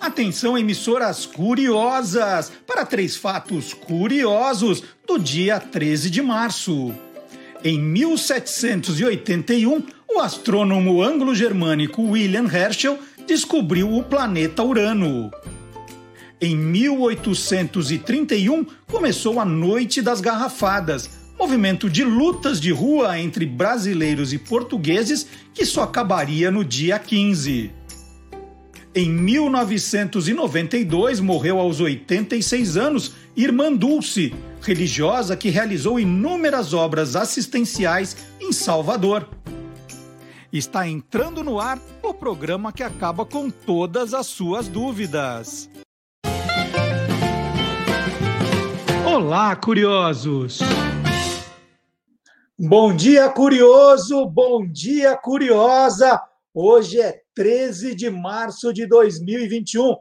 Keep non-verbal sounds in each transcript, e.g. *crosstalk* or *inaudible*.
Atenção, emissoras curiosas, para três fatos curiosos do dia 13 de março. Em 1781, o astrônomo anglo-germânico William Herschel descobriu o planeta Urano. Em 1831, começou a Noite das Garrafadas, movimento de lutas de rua entre brasileiros e portugueses que só acabaria no dia 15. Em 1992, morreu aos 86 anos Irmã Dulce, religiosa que realizou inúmeras obras assistenciais em Salvador. Está entrando no ar o programa que acaba com todas as suas dúvidas. Olá, curiosos! Bom dia, curioso! Bom dia, curiosa! Hoje é 13 de março de 2021.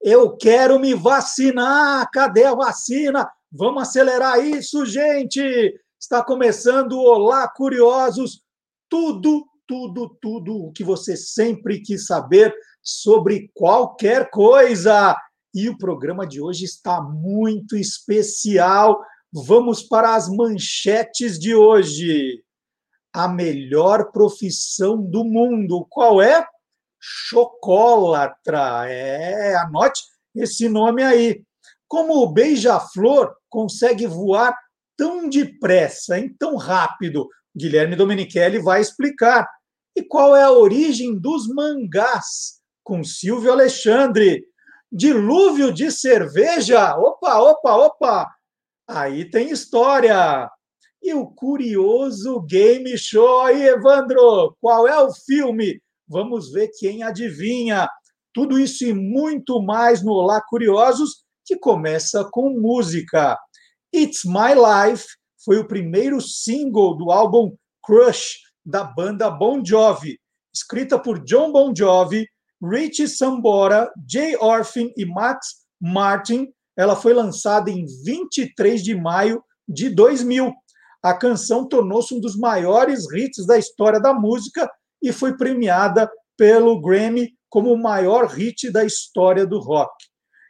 Eu quero me vacinar. Cadê a vacina? Vamos acelerar isso, gente. Está começando Olá Curiosos. Tudo, tudo, tudo o que você sempre quis saber sobre qualquer coisa. E o programa de hoje está muito especial. Vamos para as manchetes de hoje a melhor profissão do mundo. Qual é? Chocólatra. É, anote esse nome aí. Como o beija-flor consegue voar tão depressa, hein, tão rápido? Guilherme Domenichelli vai explicar. E qual é a origem dos mangás? Com Silvio Alexandre. Dilúvio de cerveja? Opa, opa, opa! Aí tem história e o curioso game show. Aí, Evandro, qual é o filme? Vamos ver quem adivinha. Tudo isso e muito mais no Olá Curiosos, que começa com música. It's My Life foi o primeiro single do álbum Crush da banda Bon Jovi, escrita por John Bon Jovi, Richie Sambora, Jay Orphan e Max Martin. Ela foi lançada em 23 de maio de 2000 a canção tornou-se um dos maiores hits da história da música e foi premiada pelo Grammy como o maior hit da história do rock.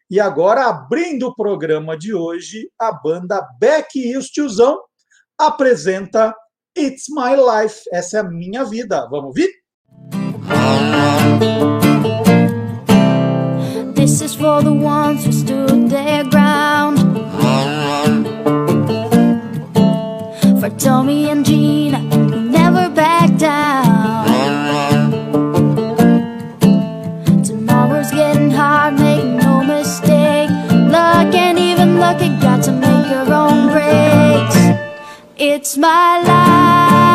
E agora, abrindo o programa de hoje, a banda Beck e os Tiozão apresenta It's My Life. Essa é a minha vida. Vamos ouvir? This is for the ones who stood their ground. For Tommy and Gina who never back down. Tomorrow's getting hard, make no mistake. Luck and even luck, you got to make your own breaks. It's my life,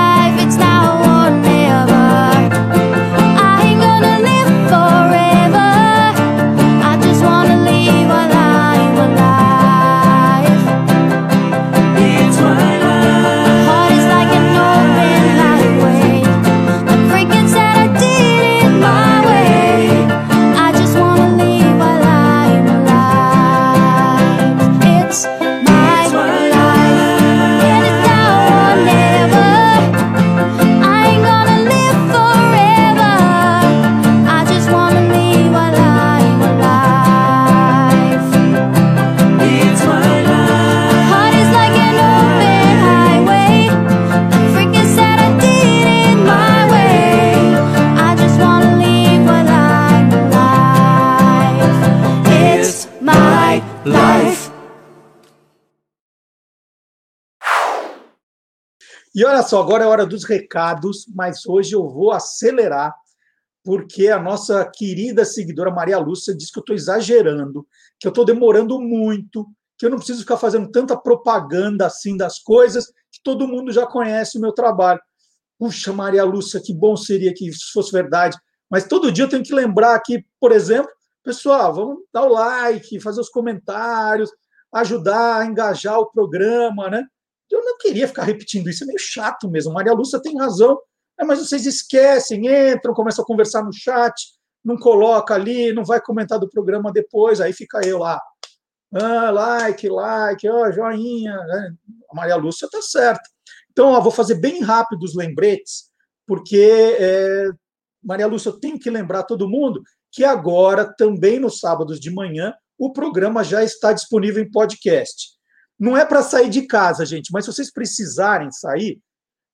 olha só, agora é hora dos recados, mas hoje eu vou acelerar, porque a nossa querida seguidora Maria Lúcia disse que eu estou exagerando, que eu estou demorando muito, que eu não preciso ficar fazendo tanta propaganda assim das coisas, que todo mundo já conhece o meu trabalho. Puxa, Maria Lúcia, que bom seria que isso fosse verdade. Mas todo dia eu tenho que lembrar aqui, por exemplo, pessoal, vamos dar o like, fazer os comentários, ajudar a engajar o programa, né? Eu não queria ficar repetindo isso, é meio chato mesmo. Maria Lúcia tem razão, é, mas vocês esquecem, entram, começam a conversar no chat, não coloca ali, não vai comentar do programa depois, aí fica eu lá. Ah, like, like, ó, joinha. Né? A Maria Lúcia está certa. Então, ó, vou fazer bem rápido os lembretes, porque é, Maria Lúcia, eu tenho que lembrar todo mundo que agora, também nos sábados de manhã, o programa já está disponível em podcast. Não é para sair de casa, gente, mas se vocês precisarem sair,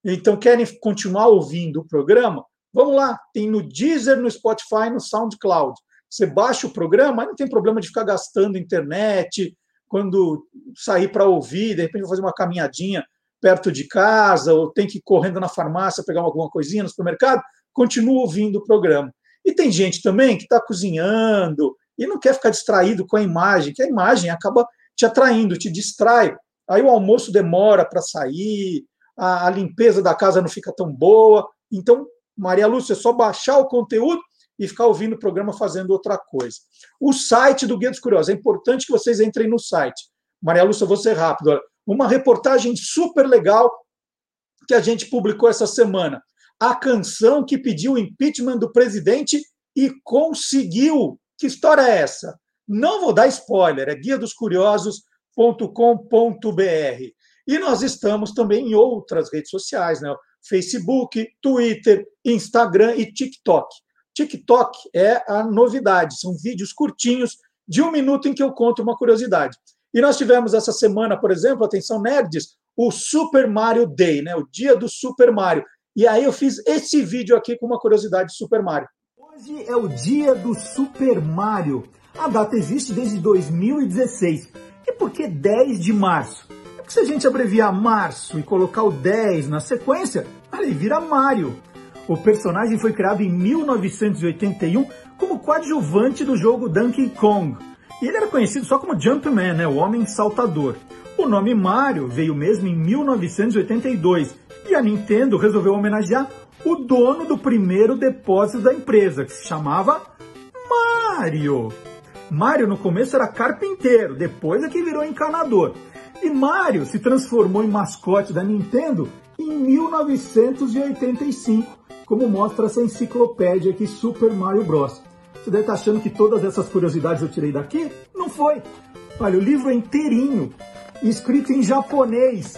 então querem continuar ouvindo o programa, vamos lá, tem no Deezer, no Spotify, no SoundCloud. Você baixa o programa, não tem problema de ficar gastando internet, quando sair para ouvir, de repente vou fazer uma caminhadinha perto de casa, ou tem que ir correndo na farmácia pegar alguma coisinha no supermercado, continua ouvindo o programa. E tem gente também que está cozinhando e não quer ficar distraído com a imagem, que a imagem acaba te atraindo, te distrai. Aí o almoço demora para sair, a, a, limpeza da casa não fica tão boa. Então, Maria Lúcia, é só baixar o conteúdo e ficar ouvindo o programa fazendo outra coisa. O site do Guia dos Curiosos, é importante que vocês entrem no site. Maria Lúcia, vou ser rápido. Uma reportagem super legal que a gente publicou essa semana. A canção que pediu o impeachment do presidente e conseguiu. Que história é essa? Não vou dar spoiler, é guia dos curiosos.com.br. E nós estamos também em outras redes sociais, né? Facebook, Twitter, Instagram e TikTok. TikTok é a novidade, são vídeos curtinhos de um minuto em que eu conto uma curiosidade. E nós tivemos essa semana, por exemplo, atenção nerds, o Super Mario Day, né? O dia do Super Mario. E aí eu fiz esse vídeo aqui com uma curiosidade de Super Mario. Hoje é o dia do Super Mario. A data existe desde 2016. E por que 10 de março? É porque se a gente abreviar março e colocar o 10 na sequência, aí vira Mario. O personagem foi criado em 1981 como coadjuvante do jogo Donkey Kong. E ele era conhecido só como Jumpman, né, o homem saltador. O nome Mario veio mesmo em 1982 e a Nintendo resolveu homenagear o dono do primeiro depósito da empresa, que se chamava Mario. Mario no começo era carpinteiro, depois é que virou encanador. E Mario se transformou em mascote da Nintendo em 1985 como mostra essa enciclopédia aqui, Super Mario Bros. Você deve estar achando que todas essas curiosidades eu tirei daqui? Não foi. Olha, o livro é inteirinho, escrito em japonês.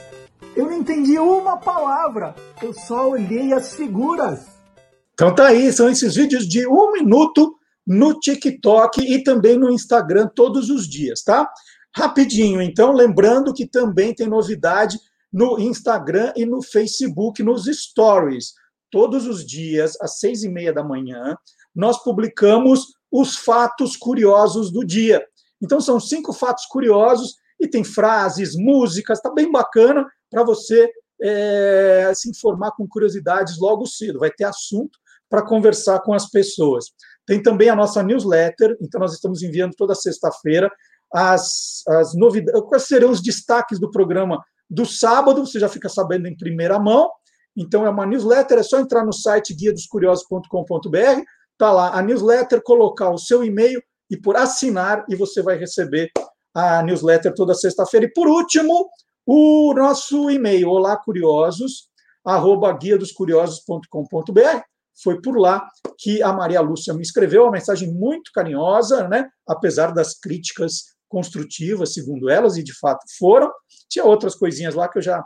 Eu não entendi uma palavra, eu só olhei as figuras. Então tá aí, são esses vídeos de um minuto no TikTok e também no Instagram todos os dias, tá? Rapidinho, então, lembrando que também tem novidade no Instagram e no Facebook, nos stories todos os dias, às seis e meia da manhã, nós publicamos os fatos curiosos do dia. Então, são cinco fatos curiosos e tem frases, músicas, está bem bacana para você é, se informar com curiosidades logo cedo. Vai ter assunto para conversar com as pessoas. Tem também a nossa newsletter, então nós estamos enviando toda sexta-feira as, as novidades, quais serão os destaques do programa do sábado, você já fica sabendo em primeira mão, então é uma newsletter, é só entrar no site guia dos curiosos.com.br, tá lá a newsletter, colocar o seu e-mail e por assinar e você vai receber a newsletter toda sexta-feira. E por último, o nosso e-mail, olá curiosos, arroba guia dos curiosos.com.br. Foi por lá que a Maria Lúcia me escreveu uma mensagem muito carinhosa, né? apesar das críticas construtivas, segundo elas, e de fato foram. Tinha outras coisinhas lá que eu já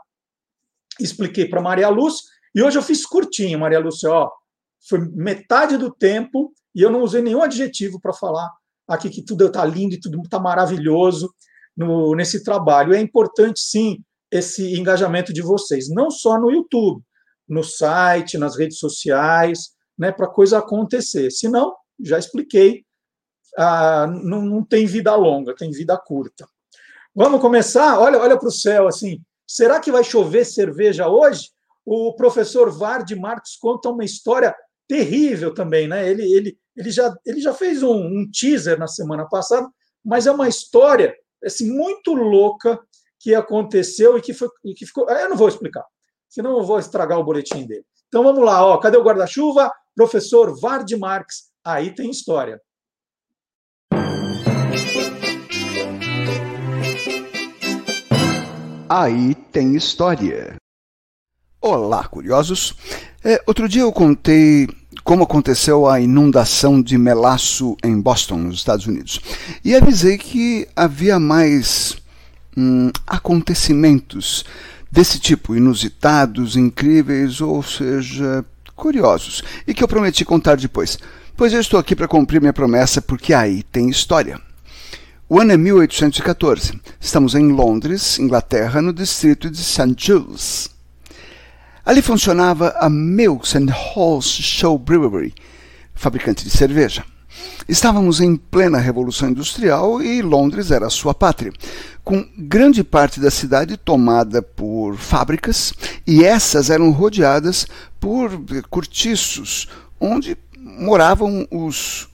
expliquei para Maria Lúcia, e hoje eu fiz curtinho, Maria Lúcia, ó, foi metade do tempo e eu não usei nenhum adjetivo para falar aqui que tudo está lindo e tudo está maravilhoso no, nesse trabalho. É importante, sim, esse engajamento de vocês, não só no YouTube, no site, nas redes sociais, né, para a coisa acontecer. Senão, já expliquei, ah, não, não tem vida longa, tem vida curta. Vamos começar? Olha, olha para o céu assim. Será que vai chover cerveja hoje? O professor Vard Marques conta uma história terrível também, né? Ele, ele, ele, já, ele já fez um, um teaser na semana passada, mas é uma história assim, muito louca que aconteceu e que, foi, e que ficou. Eu não vou explicar, senão eu vou estragar o boletim dele. Então vamos lá, ó. Cadê o guarda-chuva? Professor Vard Marques, aí tem história. Aí tem história. Olá, curiosos. É, outro dia eu contei como aconteceu a inundação de melaço em Boston, nos Estados Unidos, e avisei que havia mais hum, acontecimentos desse tipo, inusitados, incríveis, ou seja, curiosos, e que eu prometi contar depois. Pois eu estou aqui para cumprir minha promessa, porque aí tem história. O ano é 1814. Estamos em Londres, Inglaterra, no distrito de St. Giles. Ali funcionava a Milks and Halls Show Brewery, fabricante de cerveja. Estávamos em plena Revolução Industrial e Londres era sua pátria, com grande parte da cidade tomada por fábricas, e essas eram rodeadas por cortiços, onde moravam os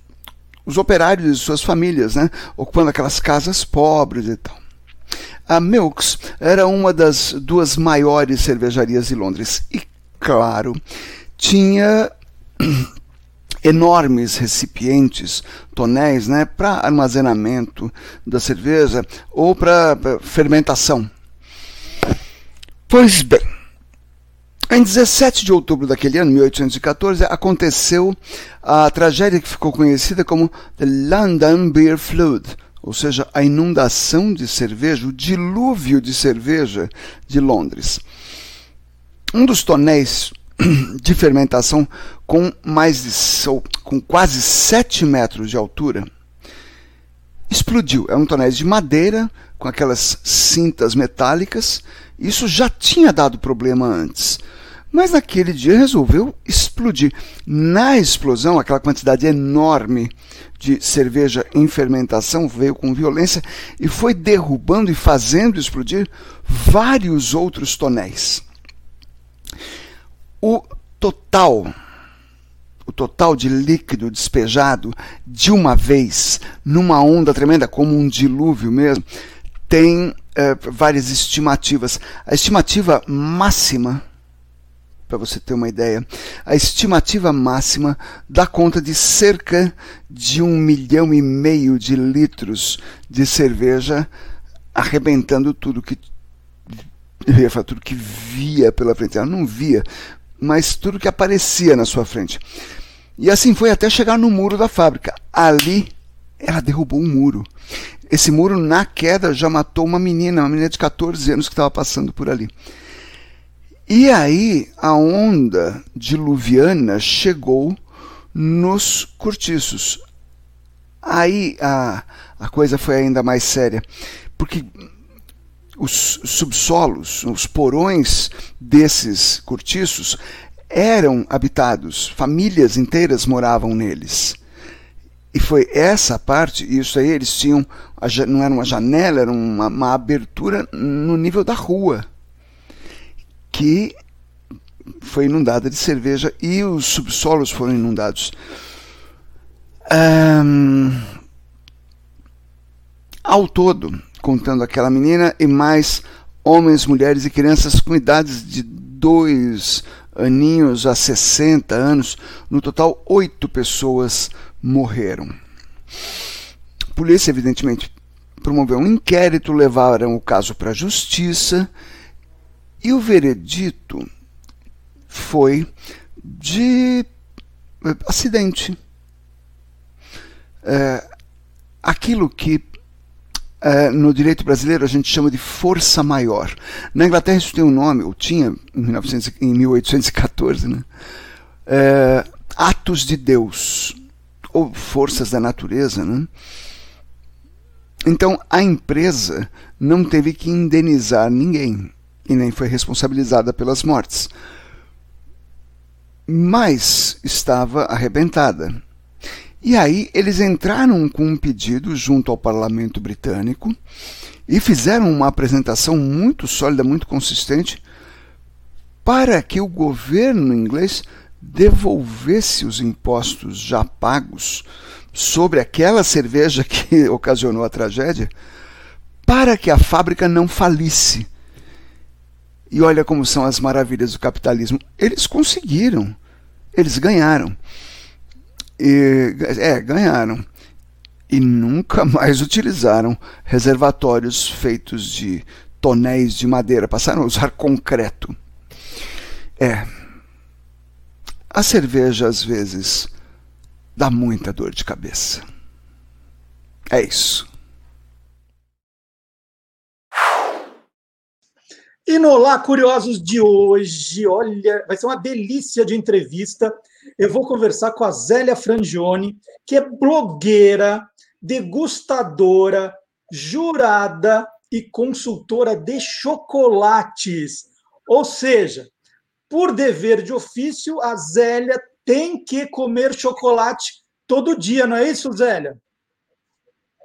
os operários e suas famílias, né, ocupando aquelas casas pobres e tal. A Milks era uma das duas maiores cervejarias de Londres e, claro, tinha enormes recipientes, tonéis, né, para armazenamento da cerveja ou para fermentação. Pois bem, em 17 de outubro daquele ano, 1814, aconteceu a tragédia que ficou conhecida como The London Beer Flood, ou seja, a inundação de cerveja, o dilúvio de cerveja de Londres. Um dos tonéis *clears throat* de fermentação com mais de com quase 7 metros de altura explodiu. É um tonéis de madeira com aquelas cintas metálicas. Isso já tinha dado problema antes mas naquele dia resolveu explodir. Na explosão, aquela quantidade enorme de cerveja em fermentação veio com violência e foi derrubando e fazendo explodir vários outros tonéis. O total o total de líquido despejado de uma vez numa onda tremenda, como um dilúvio mesmo, tem é, várias estimativas. A estimativa máxima para você ter uma ideia, a estimativa máxima dá conta de cerca de um milhão e meio de litros de cerveja, arrebentando tudo que tudo que via pela frente. Ela não via, mas tudo que aparecia na sua frente. E assim foi até chegar no muro da fábrica. Ali ela derrubou um muro. Esse muro, na queda, já matou uma menina, uma menina de 14 anos que estava passando por ali. E aí a onda diluviana chegou nos cortiços. Aí a, a coisa foi ainda mais séria, porque os subsolos, os porões desses cortiços eram habitados, famílias inteiras moravam neles. E foi essa parte, isso aí eles tinham, não era uma janela, era uma, uma abertura no nível da rua que foi inundada de cerveja e os subsolos foram inundados. Um, ao todo, contando aquela menina e mais homens, mulheres e crianças com idades de dois aninhos a 60 anos, no total oito pessoas morreram. A polícia, evidentemente, promoveu um inquérito, levaram o caso para a justiça e o veredito foi de eh, acidente. É, aquilo que é, no direito brasileiro a gente chama de força maior. Na Inglaterra isso tem um nome, ou tinha em, 1900, em 1814, né? É, atos de Deus, ou forças da natureza. Né? Então a empresa não teve que indenizar ninguém e nem foi responsabilizada pelas mortes. Mas estava arrebentada. E aí eles entraram com um pedido junto ao parlamento britânico e fizeram uma apresentação muito sólida, muito consistente, para que o governo inglês devolvesse os impostos já pagos sobre aquela cerveja que *laughs* ocasionou a tragédia, para que a fábrica não falisse e olha como são as maravilhas do capitalismo. Eles conseguiram. Eles ganharam. E, é, ganharam. E nunca mais utilizaram reservatórios feitos de tonéis de madeira. Passaram a usar concreto. É. A cerveja, às vezes, dá muita dor de cabeça. É isso. E no Olá Curiosos de hoje, olha, vai ser uma delícia de entrevista. Eu vou conversar com a Zélia Frangione, que é blogueira, degustadora, jurada e consultora de chocolates. Ou seja, por dever de ofício, a Zélia tem que comer chocolate todo dia, não é isso, Zélia?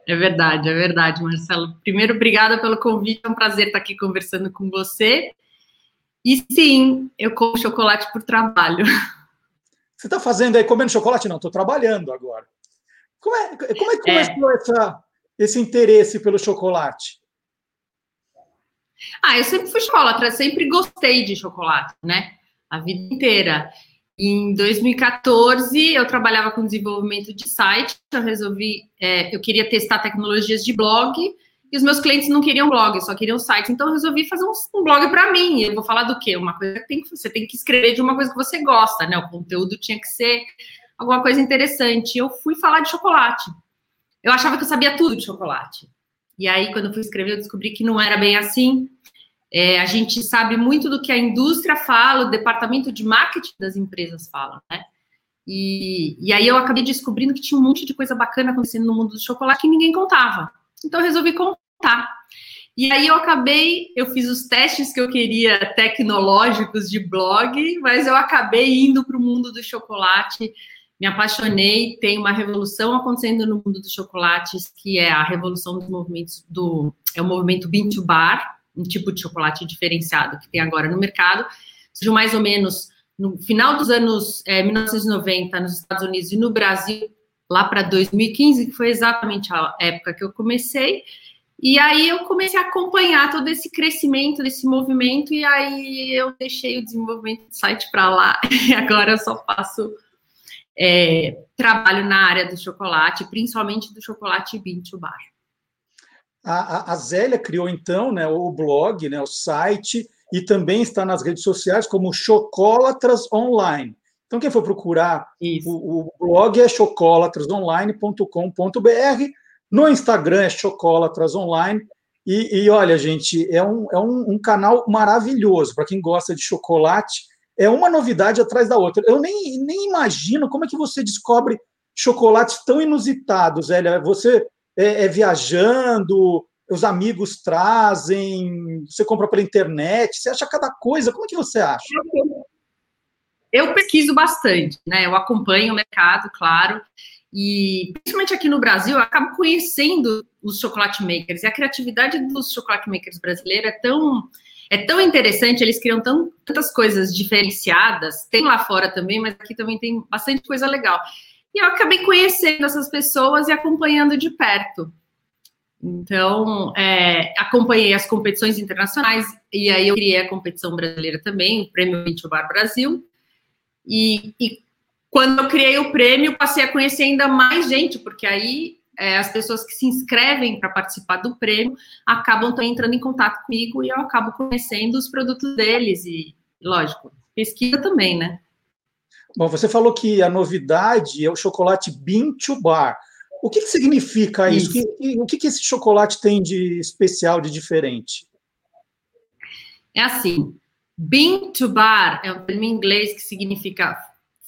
É verdade, é verdade, Marcelo. Primeiro, obrigada pelo convite, é um prazer estar aqui conversando com você. E sim, eu como chocolate por trabalho. *laughs* Você está fazendo aí comendo chocolate? Não, estou trabalhando agora. Como é, como é que é. começou é. Essa, esse interesse pelo chocolate? Ah, eu sempre fui chocolate, sempre gostei de chocolate, né? A vida inteira. Em 2014, eu trabalhava com desenvolvimento de site, eu resolvi, é, eu queria testar tecnologias de blog, e os meus clientes não queriam blog, só queriam site, então eu resolvi fazer um, um blog para mim. Eu vou falar do quê? Uma coisa que, tem que você tem que escrever de uma coisa que você gosta, né? O conteúdo tinha que ser alguma coisa interessante. Eu fui falar de chocolate. Eu achava que eu sabia tudo de chocolate. E aí, quando eu fui escrever, eu descobri que não era bem assim. É, a gente sabe muito do que a indústria fala, o departamento de marketing das empresas fala, né? E, e aí eu acabei descobrindo que tinha um monte de coisa bacana acontecendo no mundo do chocolate que ninguém contava. Então eu resolvi contar. E aí eu acabei, eu fiz os testes que eu queria tecnológicos de blog, mas eu acabei indo para o mundo do chocolate, me apaixonei, tem uma revolução acontecendo no mundo dos chocolates, que é a revolução dos movimentos do é o movimento bean to bar, um tipo de chocolate diferenciado que tem agora no mercado. Surgiu mais ou menos no final dos anos é, 1990 nos Estados Unidos e no Brasil, lá para 2015, que foi exatamente a época que eu comecei. E aí eu comecei a acompanhar todo esse crescimento desse movimento, e aí eu deixei o desenvolvimento do site para lá, *laughs* e agora eu só faço é, trabalho na área do chocolate, principalmente do chocolate bean to bar. A, a, Zélia criou, então, né, o blog, né, o site, e também está nas redes sociais como Chocolatras Online. Então, quem for procurar o, o, blog é chocolatrasonline.com.br, no Instagram é Chocolatras Online. E, e olha, gente, é um, é um, um canal maravilhoso para quem gosta de chocolate. É uma novidade atrás da outra. Eu nem, nem imagino como é que você descobre chocolates tão inusitados, Zélia. Você é, é viajando, os amigos trazem, você compra pela internet, você acha cada coisa. Como é que você acha? Eu pesquiso bastante, né? Eu acompanho o mercado, claro. E principalmente aqui no Brasil, eu acabo conhecendo os chocolate makers. E a criatividade dos chocolate makers brasileiros é tão é tão interessante, eles criam tão, tantas coisas diferenciadas. Tem lá fora também, mas aqui também tem bastante coisa legal. E eu acabei conhecendo essas pessoas e acompanhando de perto. Então, é, acompanhei as competições internacionais e aí eu criei a competição brasileira também, o Prêmio Vinho Bar Brasil. E, e, quando eu criei o prêmio, passei a conhecer ainda mais gente, porque aí é, as pessoas que se inscrevem para participar do prêmio acabam também entrando em contato comigo e eu acabo conhecendo os produtos deles. E, lógico, pesquisa também, né? Bom, você falou que a novidade é o chocolate Bean to Bar. O que, que significa isso? isso. O, que, que esse chocolate tem de especial, de diferente? É assim, bean to bar é um termo em inglês que significa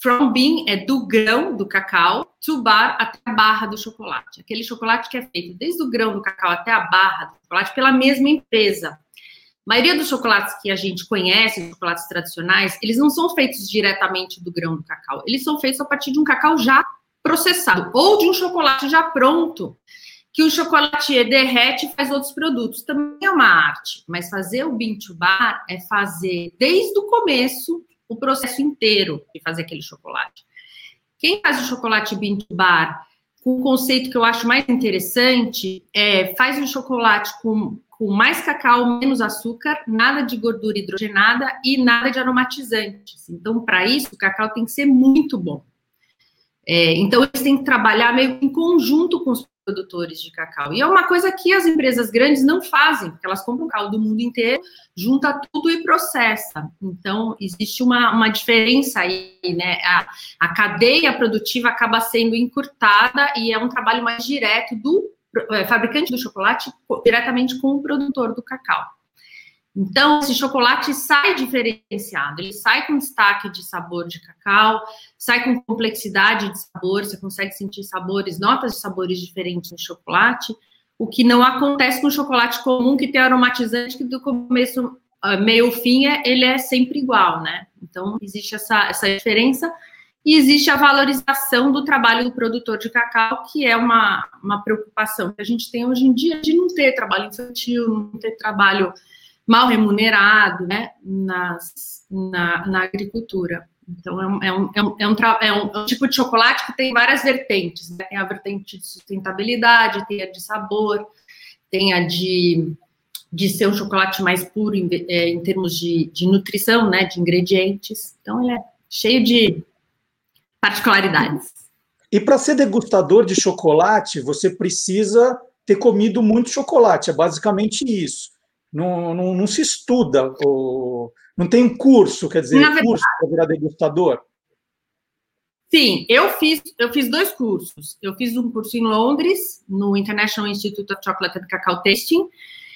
from bean é do grão do cacau, to bar até a barra do chocolate. Aquele chocolate que é feito desde o grão do cacau até a barra do chocolate pela mesma empresa. A maioria dos chocolates que a gente conhece, chocolates tradicionais, eles não são feitos diretamente do grão do cacau. Eles são feitos a partir de um cacau já processado ou de um chocolate já pronto, que o chocolatier derrete e faz outros produtos. Também é uma arte, mas fazer o bean to bar é fazer desde o começo o processo inteiro de fazer aquele chocolate. Quem faz o chocolate bean to bar com o conceito que eu acho mais interessante é faz um chocolate com com mais cacau, menos açúcar, nada de gordura hidrogenada e nada de aromatizantes. Então, para isso, o cacau tem que ser muito bom. É, então, eles têm que trabalhar meio em conjunto com os produtores de cacau. E é uma coisa que as empresas grandes não fazem, porque elas compram cacau do mundo inteiro, junta tudo e processa. Então, existe uma, uma diferença aí, né? A, a cadeia produtiva acaba sendo encurtada e é um trabalho mais direto do é, fabricante do chocolate diretamente com o produtor do cacau. Então, esse chocolate sai diferenciado, ele sai com destaque de sabor de cacau, sai com complexidade de sabor, você consegue sentir sabores, notas de sabores diferentes no chocolate, o que não acontece com o chocolate comum, que tem aromatizante, que do começo, ah, meio fim, é, ele é sempre igual, né? Então, existe essa, essa diferença, e existe a valorização do trabalho do produtor de cacau, que é uma, uma preocupação que a gente tem hoje em dia de não ter trabalho infantil, não ter trabalho mal remunerado né, nas, na, na agricultura. Então, é um, é, um, é, um, é, um, é um, tipo de chocolate que tem várias vertentes. Né? Tem a vertente de sustentabilidade, tem a de sabor, tem a de, de ser um chocolate mais puro em, é, em termos de, de nutrição, né, de ingredientes. Então, ele é cheio de particularidades. E para ser degustador de chocolate, você precisa ter comido muito chocolate. É basicamente isso não, não, não se estuda, ou, não tem um curso, quer dizer, verdade, curso para virar degustador? Sim, eu fiz, eu fiz dois cursos. Eu fiz um curso em Londres, no International Institute of Chocolate and Cacao Tasting,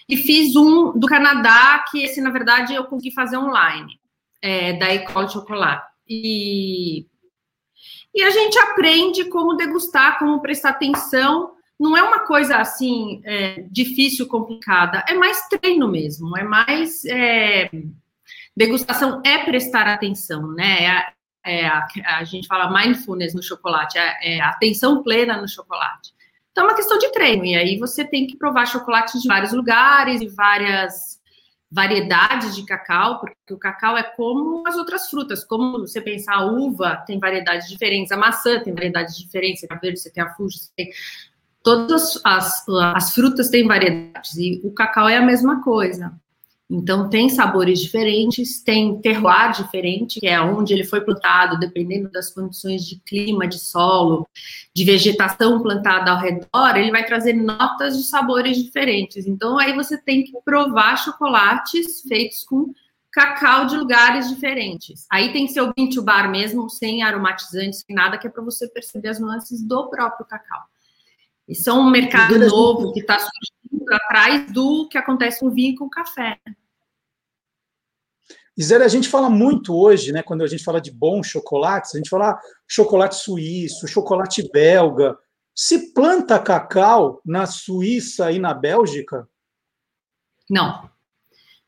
e fiz um do Canadá, que esse, na verdade, eu consegui fazer online, é, da Ecole Chocolat. E, e a gente aprende como degustar, como prestar atenção não é uma coisa assim é, difícil, complicada, é mais treino mesmo, é mais é, degustação é prestar atenção, né? É, é a, a, gente fala mindfulness no chocolate, é, é atenção plena no chocolate. Então é uma questão de treino, e aí você tem que provar chocolates de vários lugares e várias variedades de cacau, porque o cacau é como as outras frutas, como você pensar a uva tem variedades diferentes, a maçã tem variedades diferentes, a verde você tem a fuji, você tem todas as, as frutas têm variedades e o cacau é a mesma coisa. Então, tem sabores diferentes, tem terroir diferente, que é onde ele foi plantado, dependendo das condições de clima, de solo, de vegetação plantada ao redor, ele vai trazer notas de sabores diferentes. Então, aí você tem que provar chocolates feitos com cacau de lugares diferentes. Aí tem que ser o bar mesmo, sem aromatizantes, sem nada, que é para você perceber as nuances do próprio cacau. Isso é um mercado novo que está surgindo atrás do que acontece com o vinho e com o café. Isera, a gente fala muito hoje, né, quando a gente fala de bons chocolates, a gente fala chocolate suíço, chocolate belga. Se planta cacau na Suíça e na Bélgica? Não.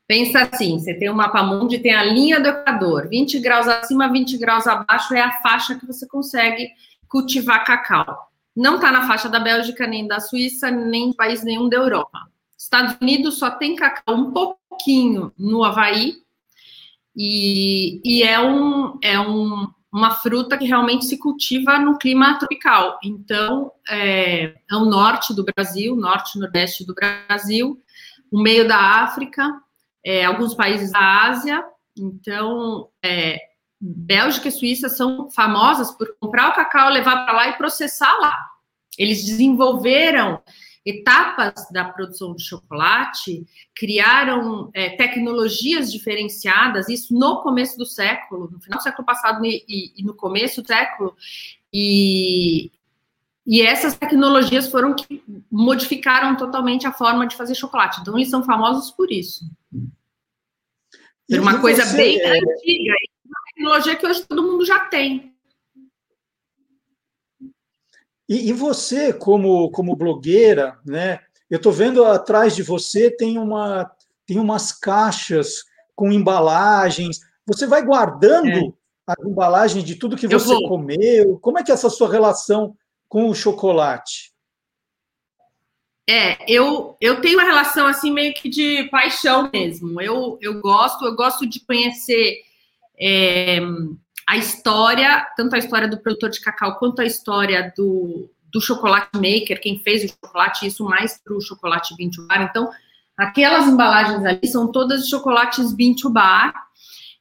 Pensa assim, você tem o mapa mundi, tem a linha do Equador, 20 graus acima, 20 graus abaixo é a faixa que você consegue cultivar cacau não está na faixa da Bélgica, nem da Suíça, nem país nenhum da Europa. Estados Unidos só tem cacau um pouquinho no Havaí, e, e é, um, é um, uma fruta que realmente se cultiva no clima tropical. Então, é, é o norte do Brasil, norte e nordeste do Brasil, o meio da África, é, alguns países da Ásia. Então, é, Bélgica e Suíça são famosas por comprar o cacau, levar para lá e processar lá. Eles desenvolveram etapas da produção de chocolate, criaram é, tecnologias diferenciadas, isso no começo do século, no final do século passado e, e, e no começo do século, e, e essas tecnologias foram que modificaram totalmente a forma de fazer chocolate. Então, eles são famosos por isso. Por uma coisa bem é... antiga tecnologia que hoje todo mundo já tem. E, e você, como, como blogueira, né? Eu estou vendo atrás de você tem uma tem umas caixas com embalagens. Você vai guardando é. as embalagens de tudo que você comeu? Como é que é essa sua relação com o chocolate? É, eu, eu tenho uma relação assim meio que de paixão mesmo. Eu, eu gosto, eu gosto de conhecer é, a história, tanto a história do produtor de cacau quanto a história do, do chocolate maker, quem fez o chocolate, isso mais para o chocolate bean to bar. Então, aquelas embalagens ali são todas chocolates bean to bar.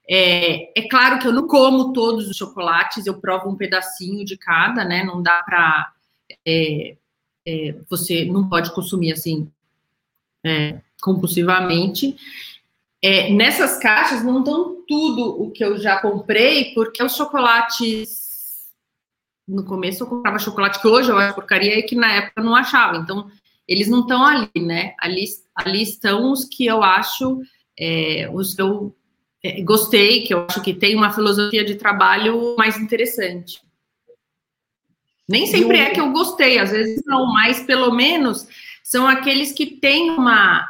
É, é, claro que eu não como todos os chocolates, eu provo um pedacinho de cada, né? Não dá para. É, é, você não pode consumir assim é, compulsivamente. É, nessas caixas não estão tudo o que eu já comprei, porque os chocolates. No começo eu comprava chocolate que hoje eu acho porcaria e que na época eu não achava. Então, eles não estão ali, né? Ali, ali estão os que eu acho é, os que eu é, gostei, que eu acho que tem uma filosofia de trabalho mais interessante. Nem sempre eu... é que eu gostei, às vezes não, mas pelo menos são aqueles que têm uma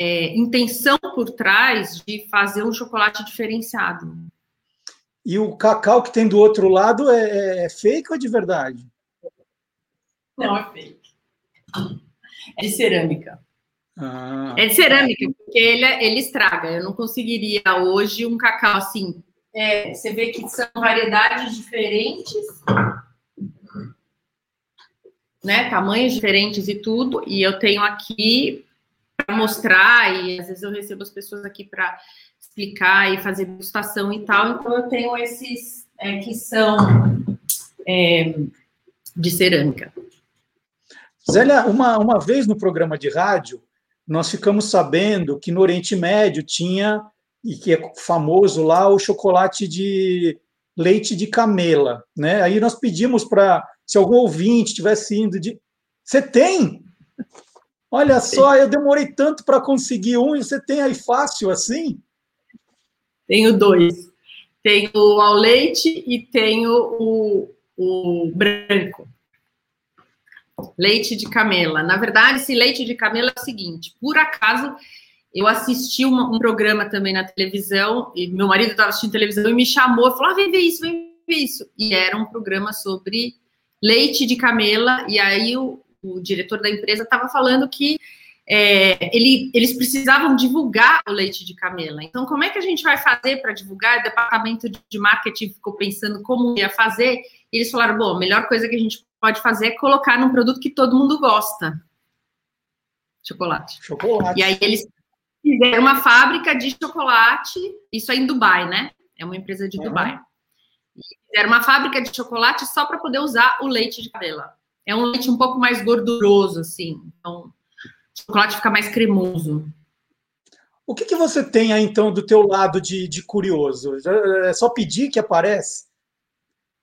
é, intenção por trás de fazer um chocolate diferenciado. E o cacau que tem do outro lado é, é fake ou é de verdade? Não, é fake. É de cerâmica. Ah. É de cerâmica, porque ele, ele estraga. Eu não conseguiria hoje um cacau assim. É, você vê que são variedades diferentes, né? Tamanhos diferentes e tudo. E eu tenho aqui mostrar, e às vezes eu recebo as pessoas aqui para explicar e fazer degustação e tal. Então eu tenho esses é, que são é, de cerâmica. Zélia, uma, uma vez no programa de rádio, nós ficamos sabendo que no Oriente Médio tinha, e que é famoso lá, o chocolate de leite de camela. Né? Aí nós pedimos para, se algum ouvinte tivesse indo de. Você tem? Olha só, eu demorei tanto para conseguir um, e você tem aí fácil assim? Tenho dois. Tenho o ao leite e tenho o, o branco. Leite de camela. Na verdade, esse leite de camela é o seguinte: por acaso, eu assisti uma, um programa também na televisão, e meu marido estava assistindo televisão e me chamou, falou: ah, vem ver isso, vem ver isso. E era um programa sobre leite de camela, e aí o, o diretor da empresa estava falando que é, ele, eles precisavam divulgar o leite de camela. Então, como é que a gente vai fazer para divulgar? O departamento de marketing ficou pensando como ia fazer. E eles falaram: bom, a melhor coisa que a gente pode fazer é colocar num produto que todo mundo gosta. Chocolate. Chocolate. E aí eles fizeram uma fábrica de chocolate, isso é em Dubai, né? É uma empresa de uhum. Dubai. Fizeram uma fábrica de chocolate só para poder usar o leite de camela. É um leite um pouco mais gorduroso, assim. Então, o chocolate fica mais cremoso. O que, que você tem aí, então, do teu lado de, de curioso? É só pedir que aparece?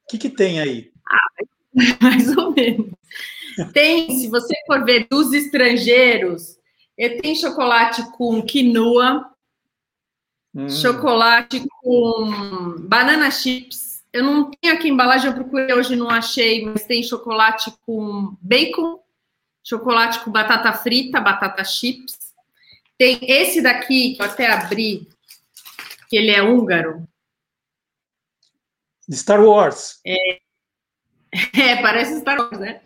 O que, que tem aí? Ah, *laughs* mais ou menos. Tem, se você for ver dos estrangeiros, tem chocolate com quinoa, hum. chocolate com banana chips. Eu não tenho aqui a embalagem, eu procurei hoje não achei, mas tem chocolate com bacon, chocolate com batata frita, batata chips. Tem esse daqui, que eu até abri, que ele é húngaro. Star Wars. É, *laughs* É, parece Star Wars, né?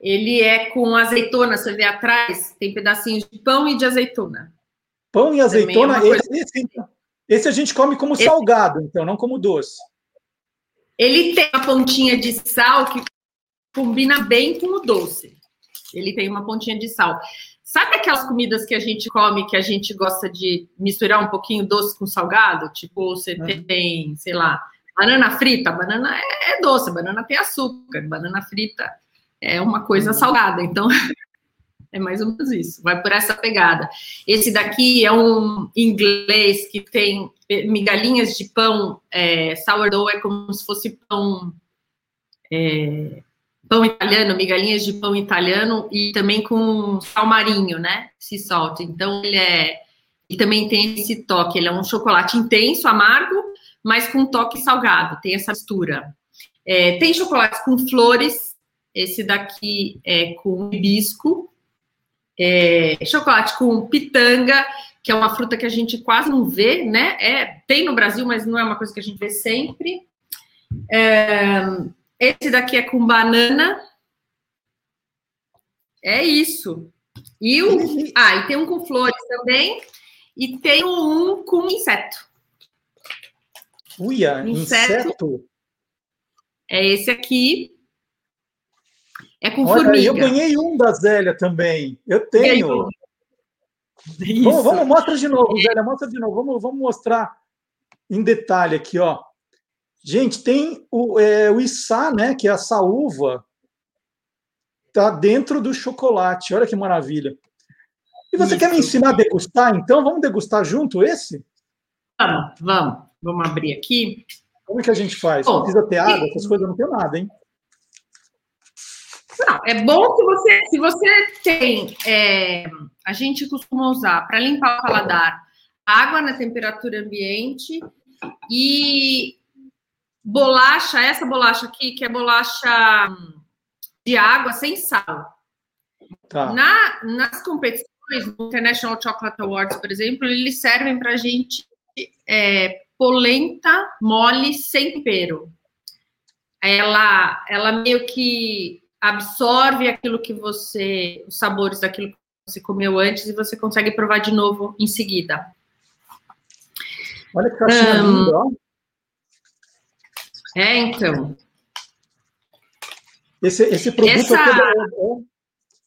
Ele é com azeitona, você vê atrás, tem pedacinhos de pão e de azeitona. Pão e azeitona, é esse, esse, esse, a gente come como esse... salgado, então, não como doce. Ele tem uma pontinha de sal que combina bem com o doce. Ele tem uma pontinha de sal. Sabe aquelas comidas que a gente come que a gente gosta de misturar um pouquinho doce com salgado? Tipo, você é. tem, sei lá, Banana frita, banana é, é doce, banana tem açúcar, banana frita é uma coisa salgada, então *laughs* é mais ou menos isso, vai por essa pegada. Esse daqui é um inglês que tem migalhinhas de pão, é, sourdough é como se fosse pão, é, pão italiano, migalhinhas de pão italiano e também com sal marinho, né? Se solta. Então ele é, e também tem esse toque, ele é um chocolate intenso, amargo, mas com toque salgado, tem essa mistura. É, tem chocolates com flores, esse daqui é com hibisco, é, chocolate com pitanga, que é uma fruta que a gente quase não vê, né? É, tem no Brasil, mas não é uma coisa que a gente vê sempre. É, esse daqui é com banana. É isso. E o, *laughs* ah, e tem um com flores também. E tem um com inseto. Uia, inseto. inseto. É esse aqui. É com Olha, formiga. Eu ganhei um da Zélia também. Eu tenho. Vamos, vamos, mostra de novo, Zélia, mostra de novo. Vamos, vamos mostrar em detalhe aqui, ó. Gente, tem o, é, o Issá, né? Que é a saúva. Tá dentro do chocolate. Olha que maravilha. E você Isso. quer me ensinar a degustar, então? Vamos degustar junto esse? Vamos, vamos. Vamos abrir aqui. Como é que a gente faz? Bom, precisa ter água, essas coisas não tem nada, hein? Não, é bom que você, se você tem, é, a gente costuma usar para limpar o paladar água na temperatura ambiente e bolacha, essa bolacha aqui, que é bolacha de água sem sal. Tá. Na, nas competições, no International Chocolate Awards, por exemplo, eles servem para a gente é, polenta mole sem tempero. Ela, ela meio que absorve aquilo que você, os sabores daquilo que você comeu antes e você consegue provar de novo em seguida. Olha que caixinha um, linda, ó. É, então. Esse, esse produto Essa...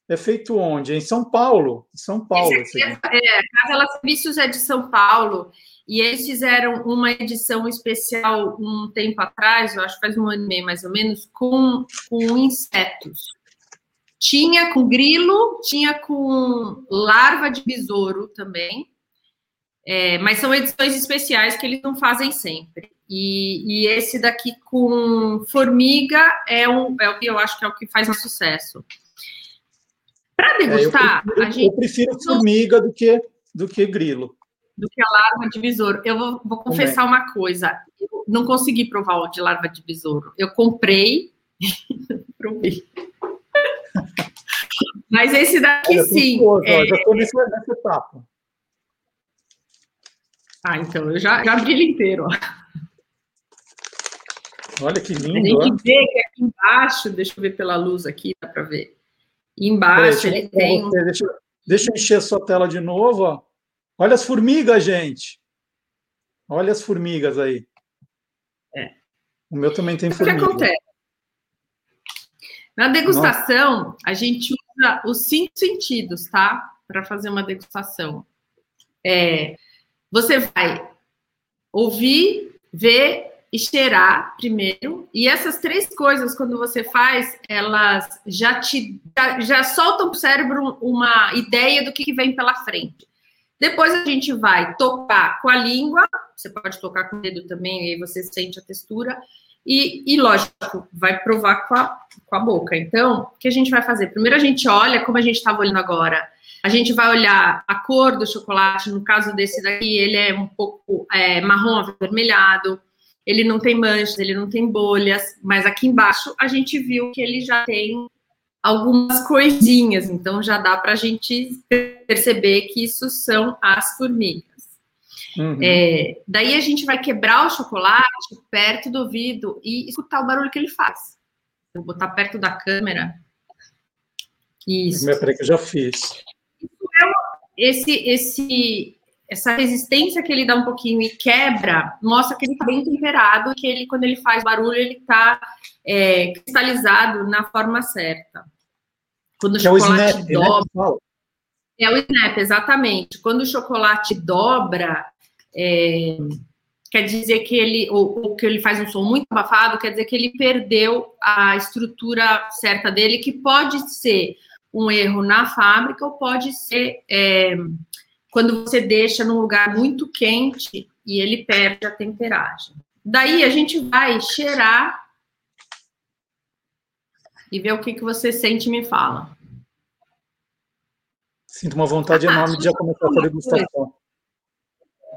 é, é, feito onde? Em São Paulo. Em São Paulo. Esse aqui é, é, a Casa Serviços é de São Paulo. E eles fizeram uma edição especial um tempo atrás, eu acho que faz um ano e meio mais ou menos, com, com insetos. Tinha com grilo, tinha com larva de besouro também, é, mas são edições especiais que eles não fazem sempre. E, e esse daqui com formiga é, um, é o que eu acho que é o que faz um sucesso. Para degustar, é, eu prefiro, a gente. Eu prefiro formiga do que, do que grilo do que a larva de besouro. Eu vou, vou confessar Também. uma coisa. Eu não consegui provar o de larva de besouro. Eu comprei e *laughs* provei. Mas esse daqui sim. é... Já estou nessa, nessa etapa. Ah, então, eu já, já abri ele inteiro. Olha que lindo. Tem que ver que aqui embaixo, deixa eu ver pela luz aqui, dá para ver. Embaixo ele tem. Deixa, deixa eu encher a sua tela de novo, ó. Olha as formigas, gente. Olha as formigas aí. É. O meu também tem formiga. O que acontece? Na degustação, Nossa. a gente usa os cinco sentidos, tá? Para fazer uma degustação. É, você vai ouvir, ver e cheirar primeiro. E essas três coisas, quando você faz, elas já te já, já soltam para o cérebro uma ideia do que vem pela frente. Depois a gente vai tocar com a língua, você pode tocar com o dedo também, aí você sente a textura. E, e, lógico, vai provar com a, com a boca. Então, o que a gente vai fazer? Primeiro a gente olha, como a gente estava olhando agora, a gente vai olhar a cor do chocolate, no caso desse daqui, ele é um pouco é, marrom avermelhado, ele não tem manchas, ele não tem bolhas, mas aqui embaixo a gente viu que ele já tem algumas coisinhas, então já dá para a gente perceber que isso são as formigas. Uhum. É, daí a gente vai quebrar o chocolate perto do ouvido e escutar o barulho que ele faz. Vou botar perto da câmera. Isso. Peraí que eu já fiz. Esse, esse, essa resistência que ele dá um pouquinho e quebra, mostra que ele está bem temperado, que ele, quando ele faz barulho, ele está é, cristalizado na forma certa. Quando o chocolate é o snap, né, dobra. É o snap, exatamente. Quando o chocolate dobra, é, quer dizer que ele, ou, ou, que ele faz um som muito abafado, quer dizer que ele perdeu a estrutura certa dele, que pode ser um erro na fábrica ou pode ser é, quando você deixa num lugar muito quente e ele perde a temperagem. Daí a gente vai cheirar e ver o que, que você sente e me fala. Sinto uma vontade ah, enorme de já começar a degustação.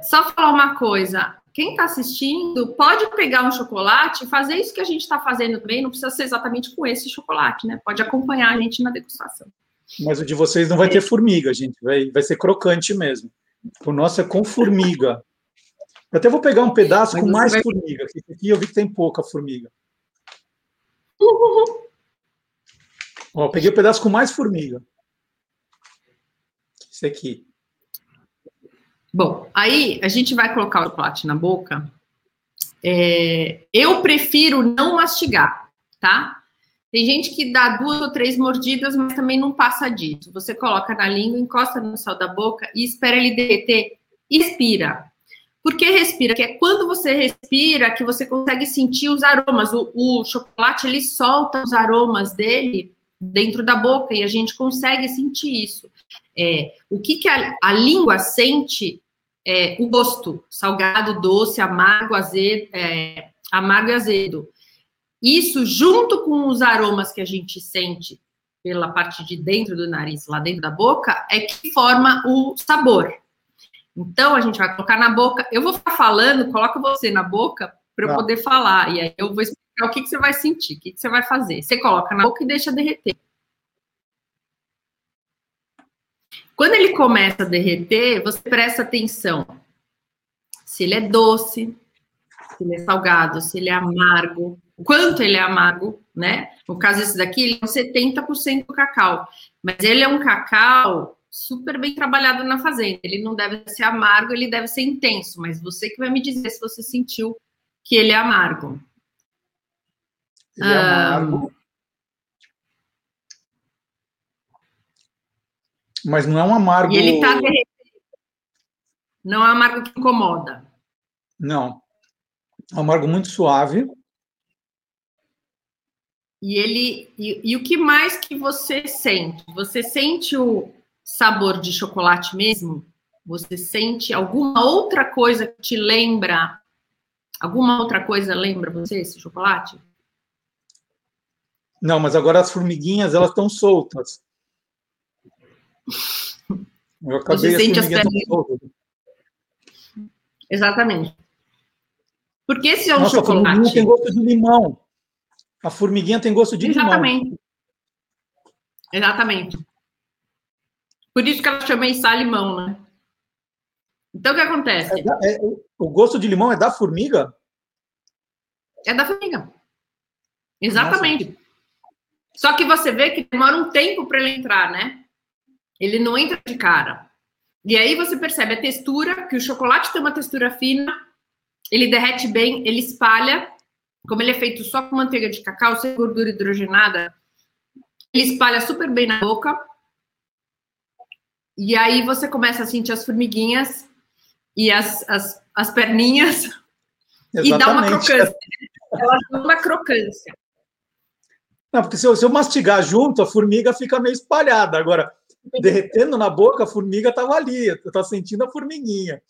Só falar uma coisa. Quem está assistindo pode pegar um chocolate e fazer isso que a gente está fazendo também. Não precisa ser exatamente com esse chocolate, né? Pode acompanhar a gente na degustação. Mas o de vocês não vai é. ter formiga, gente. Vai, vai ser crocante mesmo. O nosso é com formiga. Eu até vou pegar um pedaço Mas com mais vai... formiga. Aqui eu vi que tem pouca formiga. Uhum. *laughs* Ó, peguei o um pedaço com mais formiga. Esse aqui. Bom, aí a gente vai colocar o chocolate na boca. É, eu prefiro não mastigar, tá? Tem gente que dá duas ou três mordidas, mas também não passa disso. Você coloca na língua, encosta no céu da boca e espera ele derreter. Expira. Por que respira? Que é quando você respira que você consegue sentir os aromas. O, o chocolate ele solta os aromas dele dentro da boca e a gente consegue sentir isso. É, o que, que a, a língua sente é o gosto, salgado, doce, amargo, azedo, é, amargo e azedo. Isso, junto com os aromas que a gente sente pela parte de dentro do nariz, lá dentro da boca, é que forma o sabor. Então a gente vai colocar na boca. Eu vou ficar falando, coloca você na boca para eu tá. poder falar. E aí eu vou explicar o que, que você vai sentir, o que, que você vai fazer. Você coloca na boca e deixa derreter. Quando ele começa a derreter, você presta atenção se ele é doce, se ele é salgado, se ele é amargo, quanto ele é amargo, né? No caso esse daqui, ele é um 70% cacau, mas ele é um cacau super bem trabalhado na fazenda. Ele não deve ser amargo, ele deve ser intenso, mas você que vai me dizer se você sentiu que ele é amargo. Ele é amargo. Mas não é um amargo. E ele está derretendo. Não é um amargo que incomoda. Não. É um amargo muito suave. E ele. E, e, o que mais que você sente? Você sente o sabor de chocolate mesmo? Você sente alguma outra coisa que te lembra? Alguma outra coisa lembra você esse chocolate? Não, mas agora as formiguinhas elas estão soltas. Eu acabei Você sente as perninhas. Exatamente. Porque esse é um Nossa, chocolate. Tem gosto de limão. A formiguinha tem gosto de Exatamente. limão. Exatamente. Por isso que ela chama sal limão, né? Então o que acontece? É da, é, o gosto de limão é da formiga? É da formiga. Exatamente. Nossa. Só que você vê que demora um tempo para ele entrar, né? Ele não entra de cara. E aí você percebe a textura, que o chocolate tem uma textura fina, ele derrete bem, ele espalha, como ele é feito só com manteiga de cacau, sem gordura hidrogenada, ele espalha super bem na boca. E aí você começa a sentir as formiguinhas e as, as, as perninhas Exatamente. *laughs* e dá uma crocância. Ela dá uma crocância. Não, porque se eu, se eu mastigar junto, a formiga fica meio espalhada. Agora, derretendo na boca, a formiga estava ali, eu estava sentindo a formiguinha.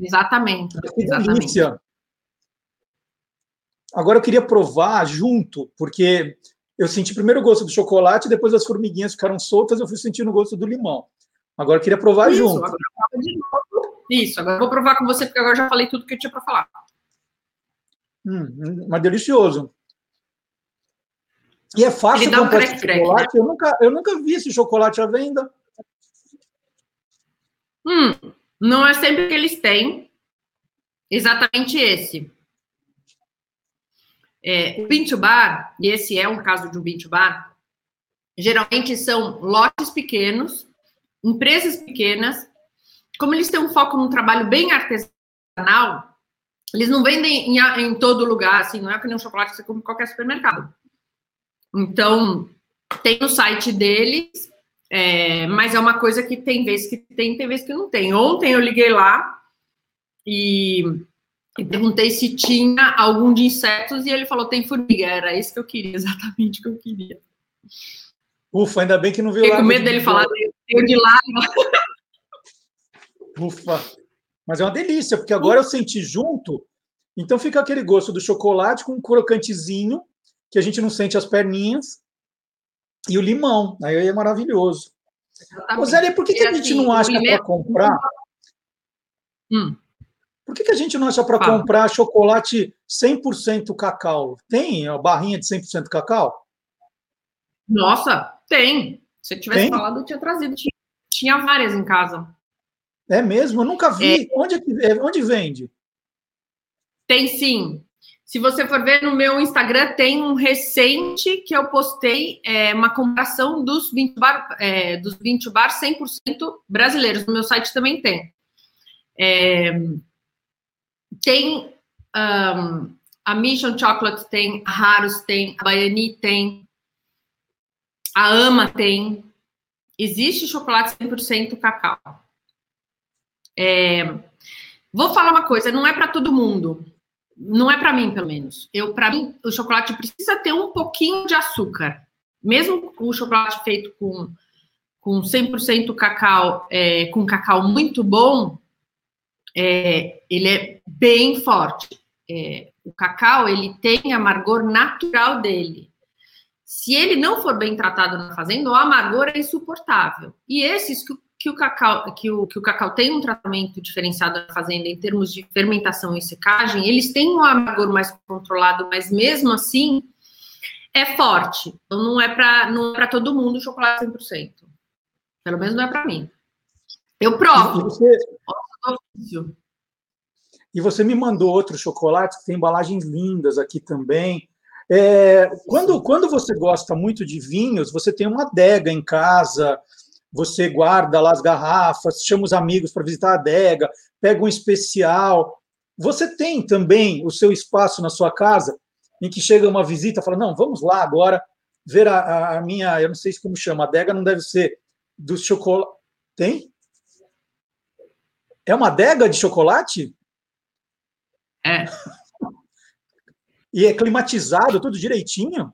Exatamente. Que exatamente. Agora eu queria provar junto, porque eu senti primeiro o gosto do chocolate, depois as formiguinhas ficaram soltas, eu fui sentindo o gosto do limão. Agora eu queria provar Isso, junto. Agora Isso, agora eu vou provar com você, porque agora eu já falei tudo que eu tinha para falar. Hum, mas delicioso. E é fácil Ele comprar um esse chocolate. Né? Eu, nunca, eu nunca vi esse chocolate à venda. Hum, não é sempre que eles têm. Exatamente esse. É, o Bean Bar, e esse é um caso de um Bean Bar, geralmente são lotes pequenos, empresas pequenas. Como eles têm um foco num trabalho bem artesanal, eles não vendem em, em todo lugar, assim, não é que nem um chocolate que você compra em qualquer supermercado. Então, tem o site deles, é, mas é uma coisa que tem vezes que tem, tem vezes que não tem. Ontem eu liguei lá e, e perguntei se tinha algum de insetos e ele falou tem formiga. Era isso que eu queria, *laughs* exatamente o que eu queria. Ufa, ainda bem que não viu Fiquei com medo dele falar, eu de lá. Ufa. Mas é uma delícia, porque agora eu senti junto, então fica aquele gosto do chocolate com um crocantezinho que a gente não sente as perninhas, e o limão, aí é maravilhoso. Exatamente. por que, que a gente assim, não acha para comprar? Hum. Por que, que a gente não acha para comprar chocolate 100% cacau? Tem a barrinha de 100% cacau? Nossa, tem. Se eu tivesse tem? falado, eu tinha trazido. Tinha, tinha, várias em casa. É mesmo? Eu nunca vi. É. Onde, é onde vende? Tem sim. Se você for ver no meu Instagram, tem um recente que eu postei, é, uma comparação dos 20 bar, é, dos 20 bar 100% brasileiros. No meu site também tem. É, tem um, a Mission Chocolate tem, a Harus tem, a Baiani tem, a Ama tem. Existe chocolate 100% cacau. É, vou falar uma coisa, não é para todo mundo não é para mim, pelo menos. Eu, para mim, o chocolate precisa ter um pouquinho de açúcar. Mesmo o chocolate feito com, com 100% cacau, é, com cacau muito bom, é, ele é bem forte. É, o cacau, ele tem amargor natural dele. Se ele não for bem tratado na fazenda, o amargor é insuportável. E esses que, que o cacau, que o, que o cacau tem um tratamento diferenciado na fazenda em termos de fermentação e secagem, eles têm um amargor mais controlado, mas mesmo assim é forte. Então não é para não é para todo mundo o chocolate 100%. Pelo menos não é para mim. Eu provo. E você, e você me mandou outros chocolates que tem embalagens lindas aqui também. É, quando, quando você gosta muito de vinhos, você tem uma adega em casa, você guarda lá as garrafas, chama os amigos para visitar a adega, pega um especial. Você tem também o seu espaço na sua casa em que chega uma visita e fala: Não, vamos lá agora ver a, a minha, eu não sei como chama, a adega não deve ser do chocolate. Tem? É uma adega de chocolate? É. E é climatizado, tudo direitinho?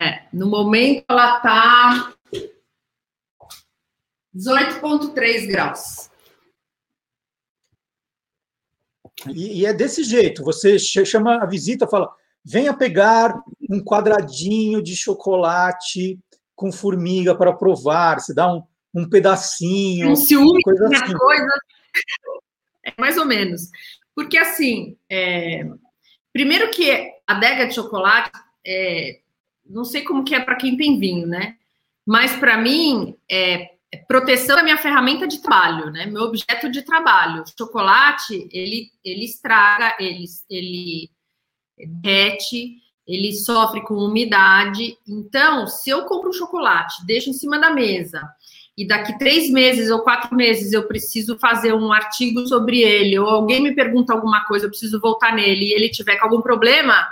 É, no momento ela tá 18,3 graus. E, e, é desse jeito. Você chama a visita, fala: venha pegar um quadradinho de chocolate com formiga para provar. Você dá um, um pedacinho. Um ciúme, coisa assim. coisa. É mais ou menos. Porque assim, é, Primeiro que a adega de chocolate, é, não sei como que é para quem tem vinho, né? Mas para mim, é, é, proteção é minha ferramenta de trabalho, né? Meu objeto de trabalho. O chocolate, ele, ele estraga, ele, ele derrete, ele sofre com umidade. Então, se eu compro um chocolate, deixo em cima da mesa, e daqui três meses ou quatro meses eu preciso fazer um artigo sobre ele, ou alguém me pergunta alguma coisa, eu preciso voltar nele, e ele tiver com algum problema,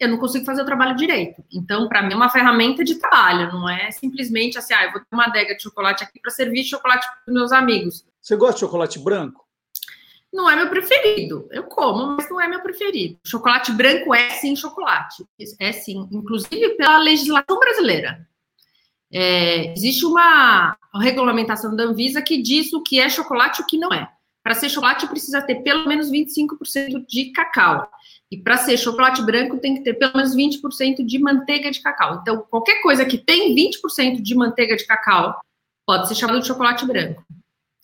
eu não consigo fazer o trabalho direito. Então, para mim, é uma ferramenta de trabalho, não é simplesmente assim, ah, eu vou ter uma adega de chocolate aqui para servir chocolate para os meus amigos. Você gosta de chocolate branco? Não é meu preferido. Eu como, mas não é meu preferido. Chocolate branco é sim chocolate. É sim, inclusive pela legislação brasileira. É, existe uma regulamentação da Anvisa que diz o que é chocolate e o que não é. Para ser chocolate, precisa ter pelo menos 25% de cacau. E para ser chocolate branco, tem que ter pelo menos 20% de manteiga de cacau. Então, qualquer coisa que tem 20% de manteiga de cacau pode ser chamado de chocolate branco.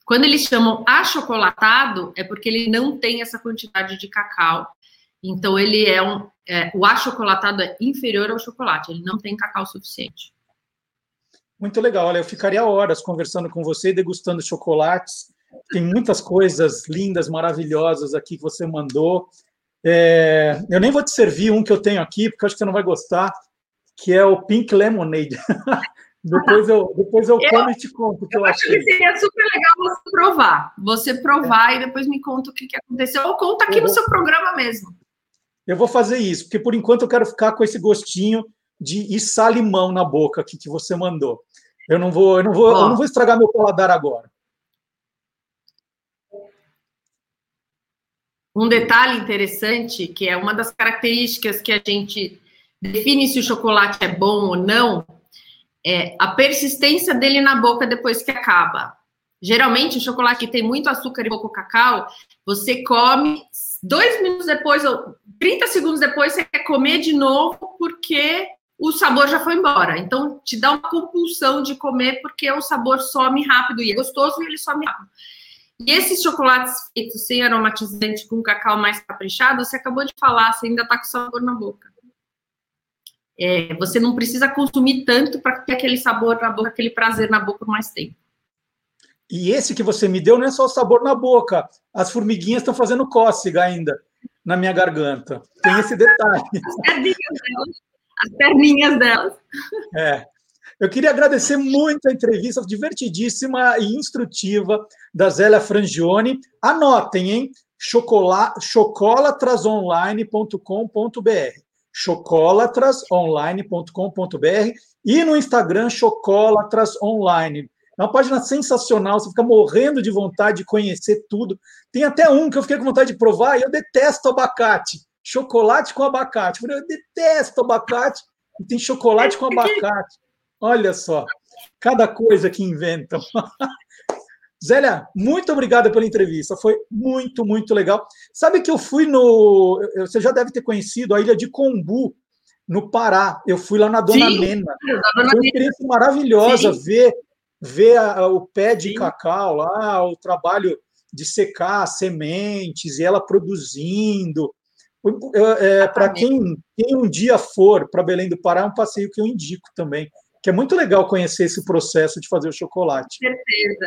Quando eles chamam achocolatado, é porque ele não tem essa quantidade de cacau. Então, ele é um. É, o achocolatado é inferior ao chocolate, ele não tem cacau suficiente. Muito legal. Olha, eu ficaria horas conversando com você, degustando chocolates. Tem muitas coisas lindas, maravilhosas aqui que você mandou. É, eu nem vou te servir um que eu tenho aqui, porque acho que você não vai gostar, que é o Pink Lemonade. *laughs* depois eu, depois eu, eu como e te conto o que eu, eu achei. Acho que seria super legal você provar. Você provar é. e depois me conta o que, que aconteceu. Ou conta aqui eu no vou... seu programa mesmo. Eu vou fazer isso, porque por enquanto eu quero ficar com esse gostinho de içar limão na boca aqui que você mandou. Eu não vou, eu não vou, eu não vou estragar meu paladar agora. Um detalhe interessante, que é uma das características que a gente define se o chocolate é bom ou não, é a persistência dele na boca depois que acaba. Geralmente, o chocolate que tem muito açúcar e pouco cacau, você come dois minutos depois, ou 30 segundos depois, você quer comer de novo, porque o sabor já foi embora. Então, te dá uma compulsão de comer, porque o sabor some rápido e é gostoso e ele some rápido. E esses chocolates feitos sem aromatizante, com cacau mais caprichado, você acabou de falar, você ainda está com sabor na boca. É, você não precisa consumir tanto para ter aquele sabor na boca, aquele prazer na boca por mais tempo. E esse que você me deu não é só o sabor na boca, as formiguinhas estão fazendo cócega ainda na minha garganta. Tem esse detalhe as perninhas delas. É. Eu queria agradecer muito a entrevista divertidíssima e instrutiva da Zélia Frangione. Anotem, hein? chocolatrasonline.com.br chocolatrasonline.com.br e no Instagram chocolatrasonline. É uma página sensacional, você fica morrendo de vontade de conhecer tudo. Tem até um que eu fiquei com vontade de provar e eu detesto abacate chocolate com abacate. Eu detesto abacate e tem chocolate com abacate. Olha só, cada coisa que inventam. *laughs* Zélia, muito obrigada pela entrevista. Foi muito, muito legal. Sabe que eu fui no. Você já deve ter conhecido a ilha de Combu, no Pará. Eu fui lá na Dona Sim, Nena. Foi uma experiência maravilhosa Sim. ver ver a, o pé de Sim. cacau lá, o trabalho de secar sementes e ela produzindo. É, para quem, quem um dia for para Belém do Pará, é um passeio que eu indico também, que é muito legal conhecer esse processo de fazer o chocolate. Com certeza.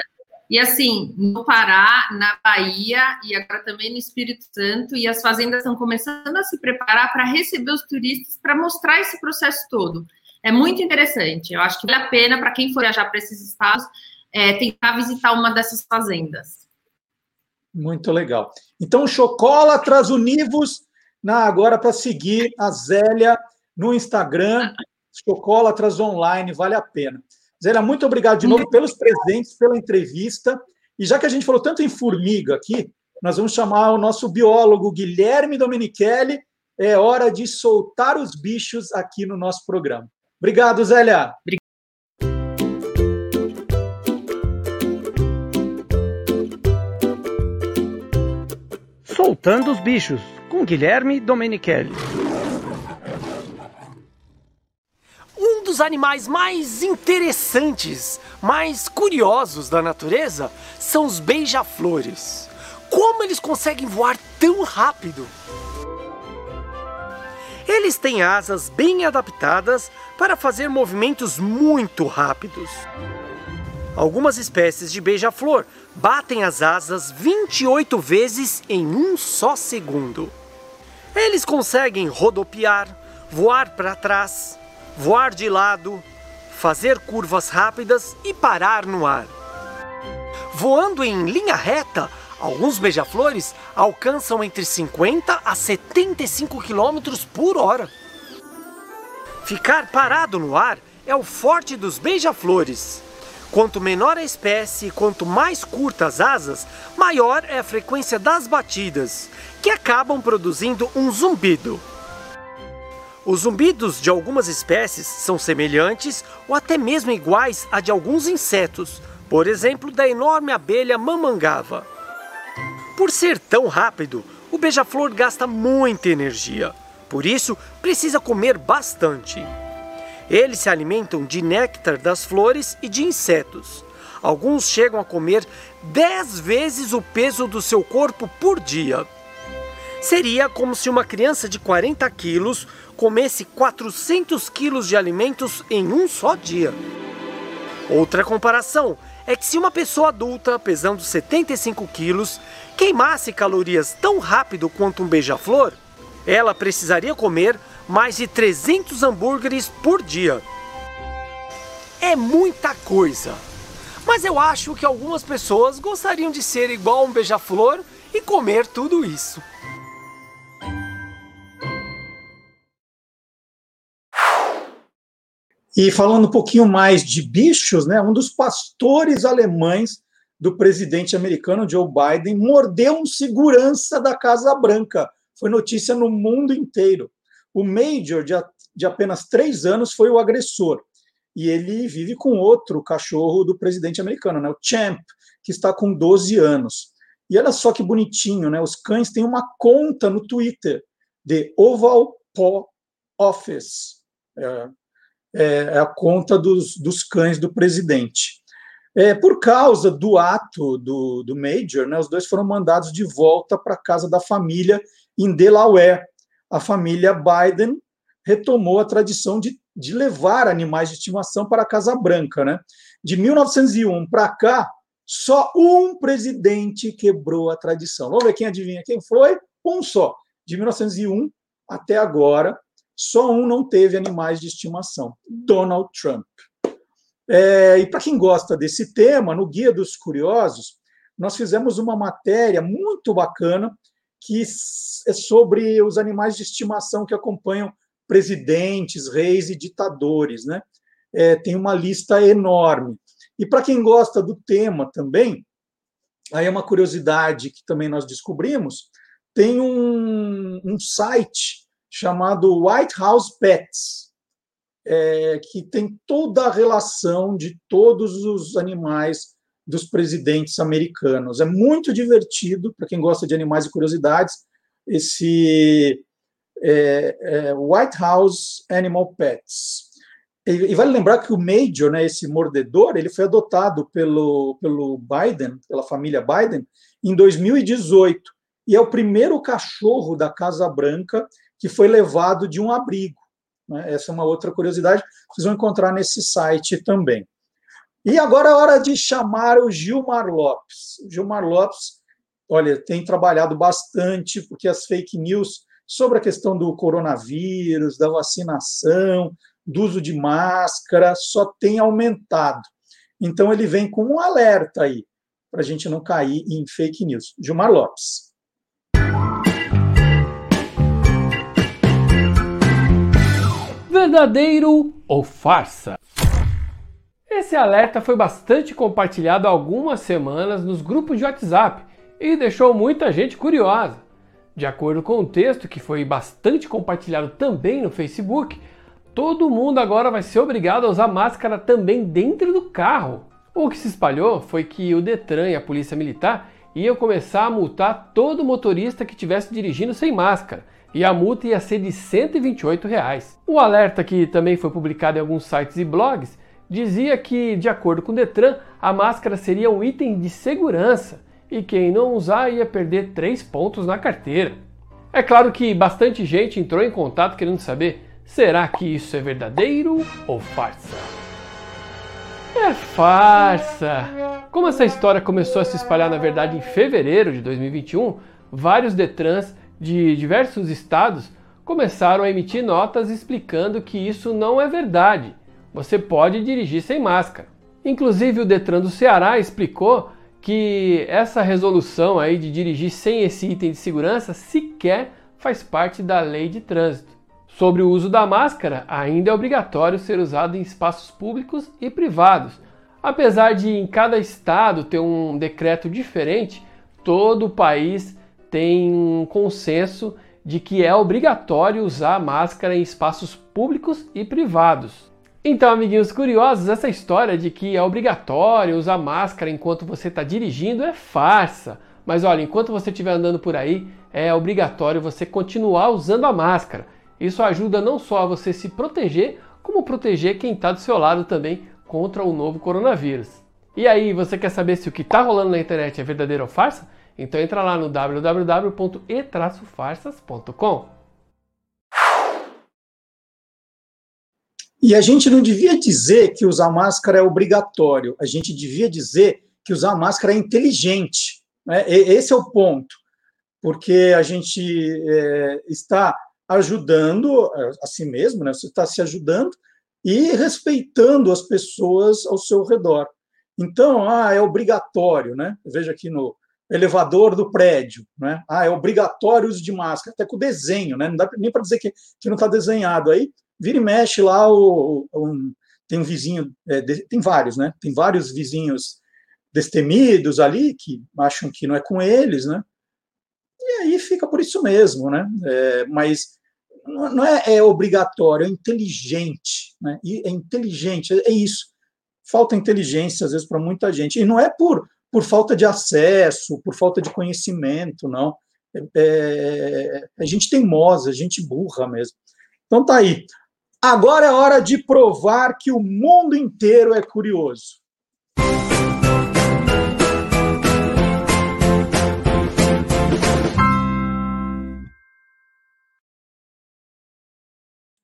E assim, no Pará, na Bahia e agora também no Espírito Santo, e as fazendas estão começando a se preparar para receber os turistas para mostrar esse processo todo. É muito interessante. Eu acho que vale a pena para quem for viajar para esses estados é, tentar visitar uma dessas fazendas. Muito legal. Então, Chocolatras Univos, na, agora para seguir a Zélia no Instagram, Chocolatras Online, vale a pena. Zélia, muito obrigado de novo pelos presentes, pela entrevista. E já que a gente falou tanto em formiga aqui, nós vamos chamar o nosso biólogo Guilherme Domenichelli. É hora de soltar os bichos aqui no nosso programa. Obrigado, Zélia. Soltando os bichos, Guilherme Domenichelli. Um dos animais mais interessantes, mais curiosos da natureza são os beija-flores. Como eles conseguem voar tão rápido? Eles têm asas bem adaptadas para fazer movimentos muito rápidos. Algumas espécies de beija-flor batem as asas 28 vezes em um só segundo. Eles conseguem rodopiar, voar para trás, voar de lado, fazer curvas rápidas e parar no ar. Voando em linha reta, alguns beija-flores alcançam entre 50 a 75 km por hora. Ficar parado no ar é o forte dos beija-flores. Quanto menor a espécie e quanto mais curtas as asas, maior é a frequência das batidas, que acabam produzindo um zumbido. Os zumbidos de algumas espécies são semelhantes ou até mesmo iguais a de alguns insetos, por exemplo, da enorme abelha mamangava. Por ser tão rápido, o beija-flor gasta muita energia. Por isso, precisa comer bastante. Eles se alimentam de néctar das flores e de insetos. Alguns chegam a comer 10 vezes o peso do seu corpo por dia. Seria como se uma criança de 40 quilos comesse 400 quilos de alimentos em um só dia. Outra comparação é que se uma pessoa adulta, pesando 75 quilos, queimasse calorias tão rápido quanto um beija-flor, ela precisaria comer mais de 300 hambúrgueres por dia. É muita coisa. Mas eu acho que algumas pessoas gostariam de ser igual um beija-flor e comer tudo isso. E falando um pouquinho mais de bichos, né, um dos pastores alemães do presidente americano Joe Biden mordeu um segurança da Casa Branca foi notícia no mundo inteiro. O Major, de, de apenas três anos, foi o agressor. E ele vive com outro cachorro do presidente americano, né, o Champ, que está com 12 anos. E olha só que bonitinho, né? Os cães têm uma conta no Twitter de Oval Paw Office. É, é, é a conta dos, dos cães do presidente. É, por causa do ato do, do Major, né, os dois foram mandados de volta para a casa da família em Delaware. A família Biden retomou a tradição de, de levar animais de estimação para a Casa Branca. Né? De 1901 para cá, só um presidente quebrou a tradição. Vamos ver quem adivinha quem foi? Um só. De 1901 até agora, só um não teve animais de estimação: Donald Trump. É, e para quem gosta desse tema, no Guia dos Curiosos, nós fizemos uma matéria muito bacana que é sobre os animais de estimação que acompanham presidentes, reis e ditadores, né? É, tem uma lista enorme. E para quem gosta do tema também, aí é uma curiosidade que também nós descobrimos, tem um, um site chamado White House Pets, é, que tem toda a relação de todos os animais dos presidentes americanos. É muito divertido para quem gosta de animais e curiosidades. Esse é, é, White House Animal Pets. E, vale lembrar que o Major, né, esse mordedor, ele foi adotado pelo, pelo Biden, pela família Biden, em 2018. E é o primeiro cachorro da Casa Branca que foi levado de um abrigo. Né? Essa é uma outra curiosidade, vocês vão encontrar nesse site também. E agora é hora de chamar o Gilmar Lopes. O Gilmar Lopes, olha, tem trabalhado bastante, porque as fake news sobre a questão do coronavírus, da vacinação, do uso de máscara, só tem aumentado. Então, ele vem com um alerta aí, para a gente não cair em fake news. Gilmar Lopes. Verdadeiro ou farsa? Esse alerta foi bastante compartilhado há algumas semanas nos grupos de WhatsApp e deixou muita gente curiosa. De acordo com o texto, que foi bastante compartilhado também no Facebook, todo mundo agora vai ser obrigado a usar máscara também dentro do carro. O que se espalhou foi que o Detran e a Polícia Militar iam começar a multar todo motorista que estivesse dirigindo sem máscara, e a multa ia ser de 128 reais. O alerta, que também foi publicado em alguns sites e blogs, dizia que, de acordo com o Detran, a máscara seria um item de segurança e quem não usar ia perder 3 pontos na carteira. É claro que bastante gente entrou em contato querendo saber: será que isso é verdadeiro ou farsa? É farsa! Como essa história começou a se espalhar na verdade em fevereiro de 2021, vários Detrans de diversos estados começaram a emitir notas explicando que isso não é verdade você pode dirigir sem máscara. Inclusive o Detran do Ceará explicou que essa resolução aí de dirigir sem esse item de segurança sequer faz parte da lei de trânsito. Sobre o uso da máscara, ainda é obrigatório ser usado em espaços públicos e privados. Apesar de em cada estado ter um decreto diferente, todo o país tem um consenso de que é obrigatório usar máscara em espaços públicos e privados. Então, amiguinhos curiosos, essa história de que é obrigatório usar máscara enquanto você está dirigindo é farsa. Mas olha, enquanto você estiver andando por aí, é obrigatório você continuar usando a máscara. Isso ajuda não só a você se proteger, como proteger quem está do seu lado também contra o novo coronavírus. E aí, você quer saber se o que está rolando na internet é verdadeiro ou farsa? Então entra lá no www.e-farsas.com. E a gente não devia dizer que usar máscara é obrigatório, a gente devia dizer que usar máscara é inteligente. Né? Esse é o ponto, porque a gente é, está ajudando é, a si mesmo, né? você está se ajudando e respeitando as pessoas ao seu redor. Então, ah, é obrigatório, né? Veja aqui no elevador do prédio, né? Ah, é obrigatório o uso de máscara, até com o desenho, né? Não dá nem para dizer que, que não está desenhado aí vira e mexe lá, o, um, tem um vizinho, é, de, tem vários, né? Tem vários vizinhos destemidos ali que acham que não é com eles, né? E aí fica por isso mesmo, né? É, mas não é, é, obrigatório, é inteligente, né? E é inteligente, é, é isso. Falta inteligência às vezes para muita gente e não é por por falta de acesso, por falta de conhecimento, não. É, é, a gente teimosa, a gente burra mesmo. Então tá aí. Agora é hora de provar que o mundo inteiro é curioso.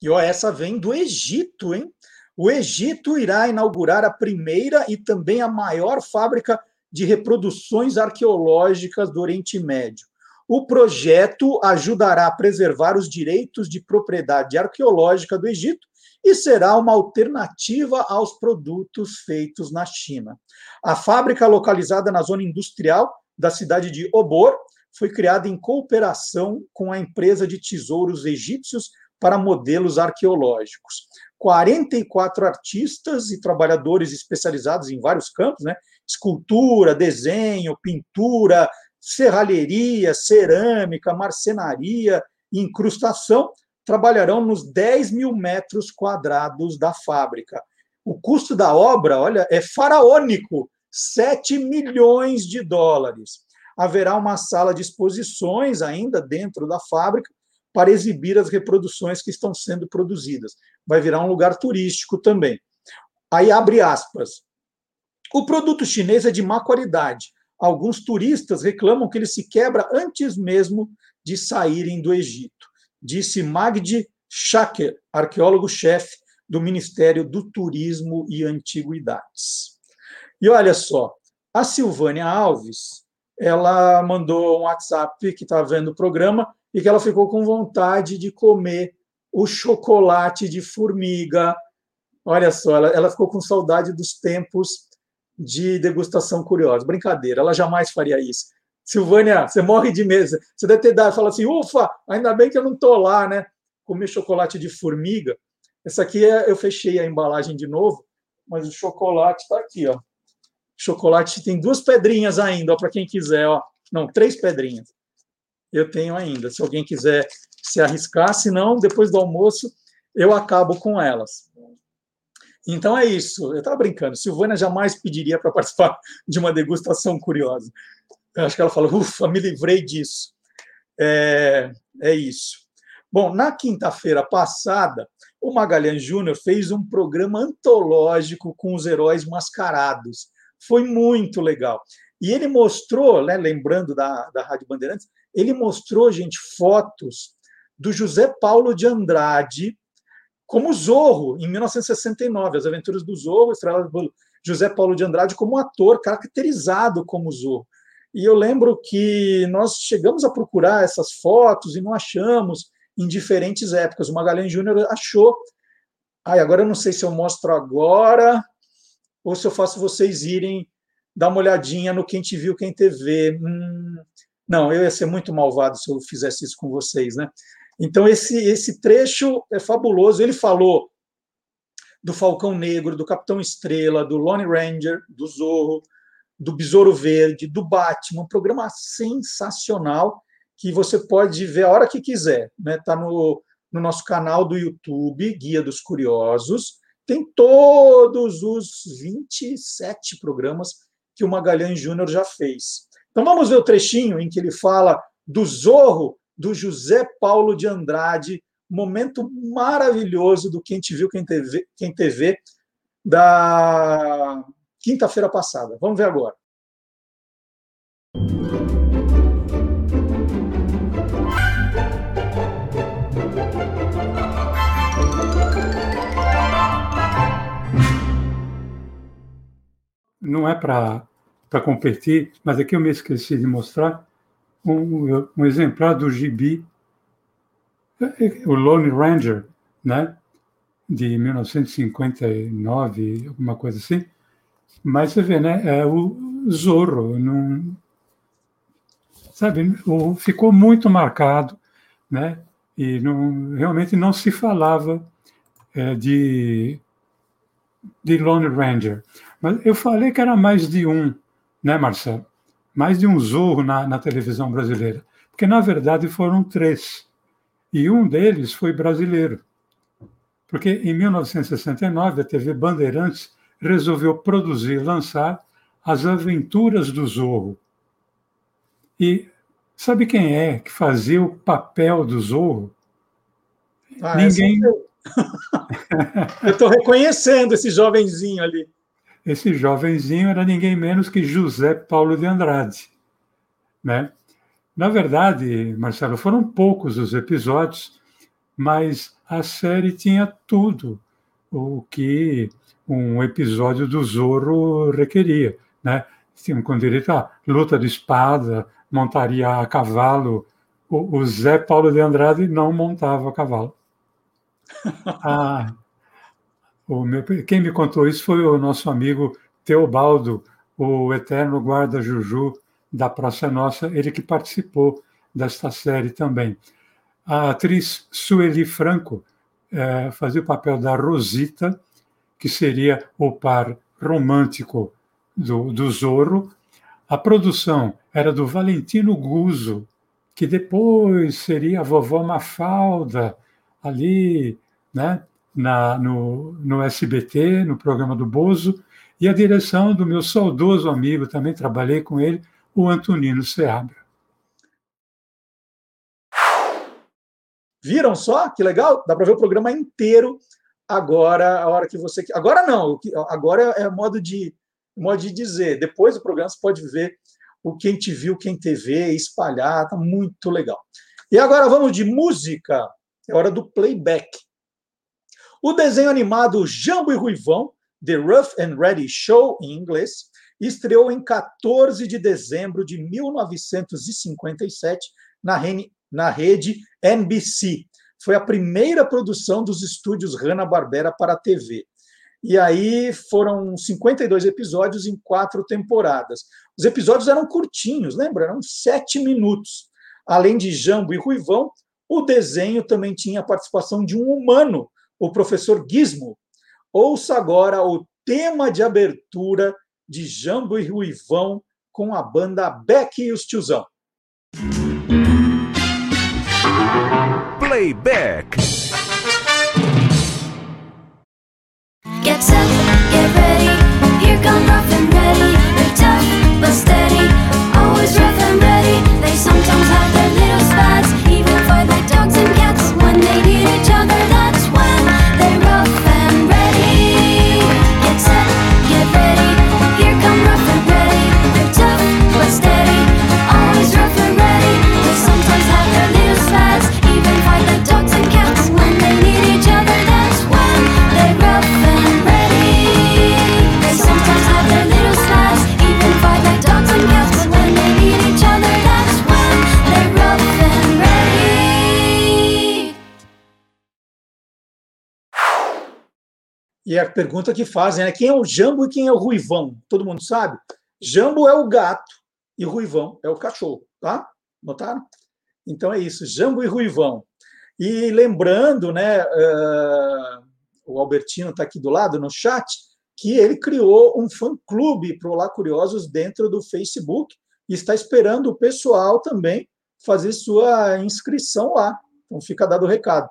E ó, essa vem do Egito, hein? O Egito irá inaugurar a primeira e também a maior fábrica de reproduções arqueológicas do Oriente Médio. O projeto ajudará a preservar os direitos de propriedade arqueológica do Egito e será uma alternativa aos produtos feitos na China. A fábrica, localizada na zona industrial da cidade de Obor, foi criada em cooperação com a empresa de tesouros egípcios para modelos arqueológicos. 44 artistas e trabalhadores especializados em vários campos, né? escultura, desenho, pintura, serralheria, cerâmica, marcenaria, incrustação, trabalharão nos 10 mil metros quadrados da fábrica. O custo da obra, olha, é faraônico, 7 milhões de dólares. Haverá uma sala de exposições ainda dentro da fábrica para exibir as reproduções que estão sendo produzidas. vai virar um lugar turístico também. Aí abre aspas. O produto chinês é de má qualidade. Alguns turistas reclamam que ele se quebra antes mesmo de saírem do Egito, disse Magdi Shaker, arqueólogo-chefe do Ministério do Turismo e Antiguidades. E olha só, a Silvânia Alves, ela mandou um WhatsApp que está vendo o programa e que ela ficou com vontade de comer o chocolate de formiga. Olha só, ela, ela ficou com saudade dos tempos de degustação curiosa. Brincadeira, ela jamais faria isso. Silvânia, você morre de mesa. Você deve ter dado, fala assim, ufa, ainda bem que eu não estou lá, né? Comer chocolate de formiga. Essa aqui é, eu fechei a embalagem de novo, mas o chocolate está aqui, ó. Chocolate tem duas pedrinhas ainda, para quem quiser, ó. Não, três pedrinhas. Eu tenho ainda. Se alguém quiser se arriscar, senão, depois do almoço, eu acabo com elas. Então é isso. Eu estava brincando. Silvana jamais pediria para participar *laughs* de uma degustação curiosa. Eu acho que ela fala, ufa, me livrei disso. É, é isso. Bom, na quinta-feira passada, o Magalhães Júnior fez um programa antológico com os heróis mascarados. Foi muito legal. E ele mostrou, né, lembrando da, da Rádio Bandeirantes, ele mostrou, gente, fotos do José Paulo de Andrade como Zorro, em 1969, As Aventuras do Zorro, estrelado por José Paulo de Andrade como ator, caracterizado como Zorro. E eu lembro que nós chegamos a procurar essas fotos e não achamos em diferentes épocas. O Magalhães Júnior achou. Ai, agora eu não sei se eu mostro agora ou se eu faço vocês irem dar uma olhadinha no Quem Te Viu, Quem TV. Hum, não, eu ia ser muito malvado se eu fizesse isso com vocês, né? Então, esse, esse trecho é fabuloso. Ele falou do Falcão Negro, do Capitão Estrela, do Lone Ranger, do Zorro, do Besouro Verde, do Batman, um programa sensacional que você pode ver a hora que quiser. Está né? Tá no, no nosso canal do YouTube, Guia dos Curiosos. Tem todos os 27 programas que o Magalhães Júnior já fez. Então vamos ver o trechinho em que ele fala do Zorro do José Paulo de Andrade, momento maravilhoso do Quem Te Viu, Quem TV, Quem TV da quinta-feira passada. Vamos ver agora. Não é para competir, mas aqui eu me esqueci de mostrar um, um exemplar do gibi, o Lone Ranger, né? de 1959, alguma coisa assim. Mas você vê, né? É o Zorro, não, sabe? O, ficou muito marcado, né? E realmente não se falava é, de de Lone Ranger. Mas eu falei que era mais de um, né, Marcelo? Mais de um zorro na, na televisão brasileira, porque na verdade foram três. E um deles foi brasileiro. Porque em 1969 a TV Bandeirantes resolveu produzir e lançar As Aventuras do Zorro. E sabe quem é que fazia o papel do Zorro? Ah, Ninguém. Eu *laughs* estou reconhecendo esse jovenzinho ali. Esse jovenzinho era ninguém menos que José Paulo de Andrade. Né? Na verdade, Marcelo, foram poucos os episódios, mas a série tinha tudo o que um episódio do Zorro requeria. Né? Tinha com direito a luta de espada, montaria a cavalo. O, o Zé Paulo de Andrade não montava a cavalo. *laughs* Ah, meu, quem me contou isso foi o nosso amigo Teobaldo, o eterno guarda Juju da Praça Nossa, ele que participou desta série também. A atriz Sueli Franco é, fazia o papel da Rosita, que seria o par romântico do, do Zorro. A produção era do Valentino Guzzo, que depois seria a vovó Mafalda, ali, né? Na, no, no SBT, no programa do Bozo, e a direção do meu saudoso amigo, também trabalhei com ele, o Antonino Seabra. Viram só que legal? Dá para ver o programa inteiro agora a hora que você. Agora não, agora é modo de, modo de dizer. Depois do programa você pode ver o Quem Te Viu, Quem TV, espalhar, tá muito legal. E agora vamos de música, é hora do playback. O desenho animado Jambo e Ruivão, The Rough and Ready Show, em inglês, estreou em 14 de dezembro de 1957 na, na rede NBC. Foi a primeira produção dos estúdios Hanna-Barbera para a TV. E aí foram 52 episódios em quatro temporadas. Os episódios eram curtinhos, lembra? Eram sete minutos. Além de Jambo e Ruivão, o desenho também tinha a participação de um humano, o professor Gizmo. Ouça agora o tema de abertura de Jambo e Ruivão com a banda Beck e os Tiozão. Playback. Get set, E a pergunta que fazem é quem é o Jambo e quem é o Ruivão? Todo mundo sabe? Jambo é o gato e Ruivão é o cachorro, tá? Notaram? Então é isso, Jambo e Ruivão. E lembrando, né, eh, o Albertino está aqui do lado no chat, que ele criou um fã-clube para o Curiosos dentro do Facebook e está esperando o pessoal também fazer sua inscrição lá. Então fica dado o recado.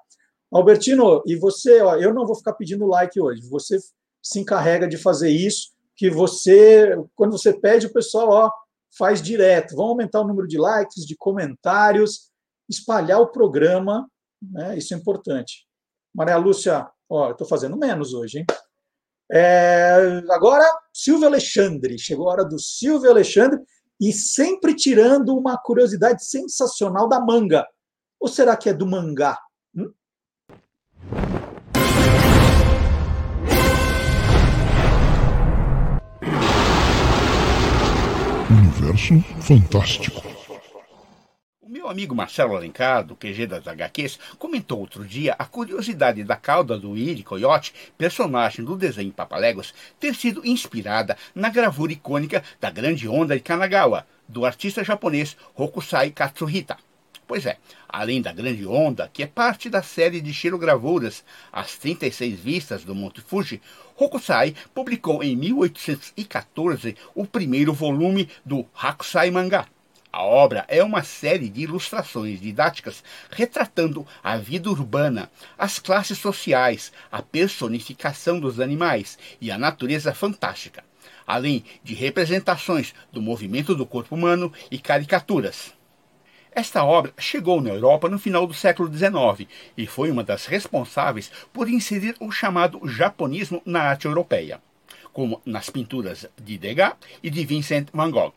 Albertino, e você, ó, eu não vou ficar pedindo like hoje. Você se encarrega de fazer isso, que você, quando você pede, o pessoal, ó, faz direto. Vamos aumentar o número de likes, de comentários, espalhar o programa, né? Isso é importante. Maria Lúcia, ó, eu estou fazendo menos hoje, hein? É, agora, Silvio Alexandre. Chegou a hora do Silvio Alexandre e sempre tirando uma curiosidade sensacional da manga. Ou será que é do mangá? Universo fantástico. O meu amigo Marcelo Alencar, do QG das HQs, comentou outro dia a curiosidade da cauda do Iri Coyote, personagem do desenho Papaléguas, ter sido inspirada na gravura icônica da Grande Onda de Kanagawa, do artista japonês Hokusai Katsuhita. Pois é, além da Grande Onda, que é parte da série de xilogravuras As 36 Vistas do Monte Fuji, Hokusai publicou em 1814 o primeiro volume do Hakusai Mangá. A obra é uma série de ilustrações didáticas retratando a vida urbana, as classes sociais, a personificação dos animais e a natureza fantástica, além de representações do movimento do corpo humano e caricaturas. Esta obra chegou na Europa no final do século XIX e foi uma das responsáveis por inserir o chamado japonismo na arte europeia, como nas pinturas de Degas e de Vincent van Gogh.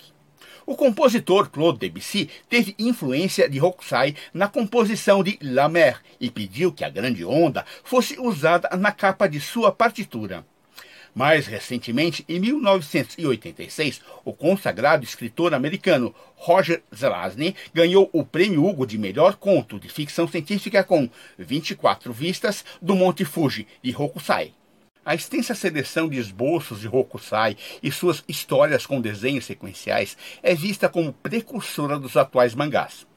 O compositor Claude Debussy teve influência de Hokusai na composição de La Mer e pediu que a grande onda fosse usada na capa de sua partitura. Mais recentemente, em 1986, o consagrado escritor americano Roger Zelazny ganhou o Prêmio Hugo de Melhor Conto de Ficção Científica com 24 Vistas do Monte Fuji, de Hokusai. A extensa seleção de esboços de Hokusai e suas histórias com desenhos sequenciais é vista como precursora dos atuais mangás.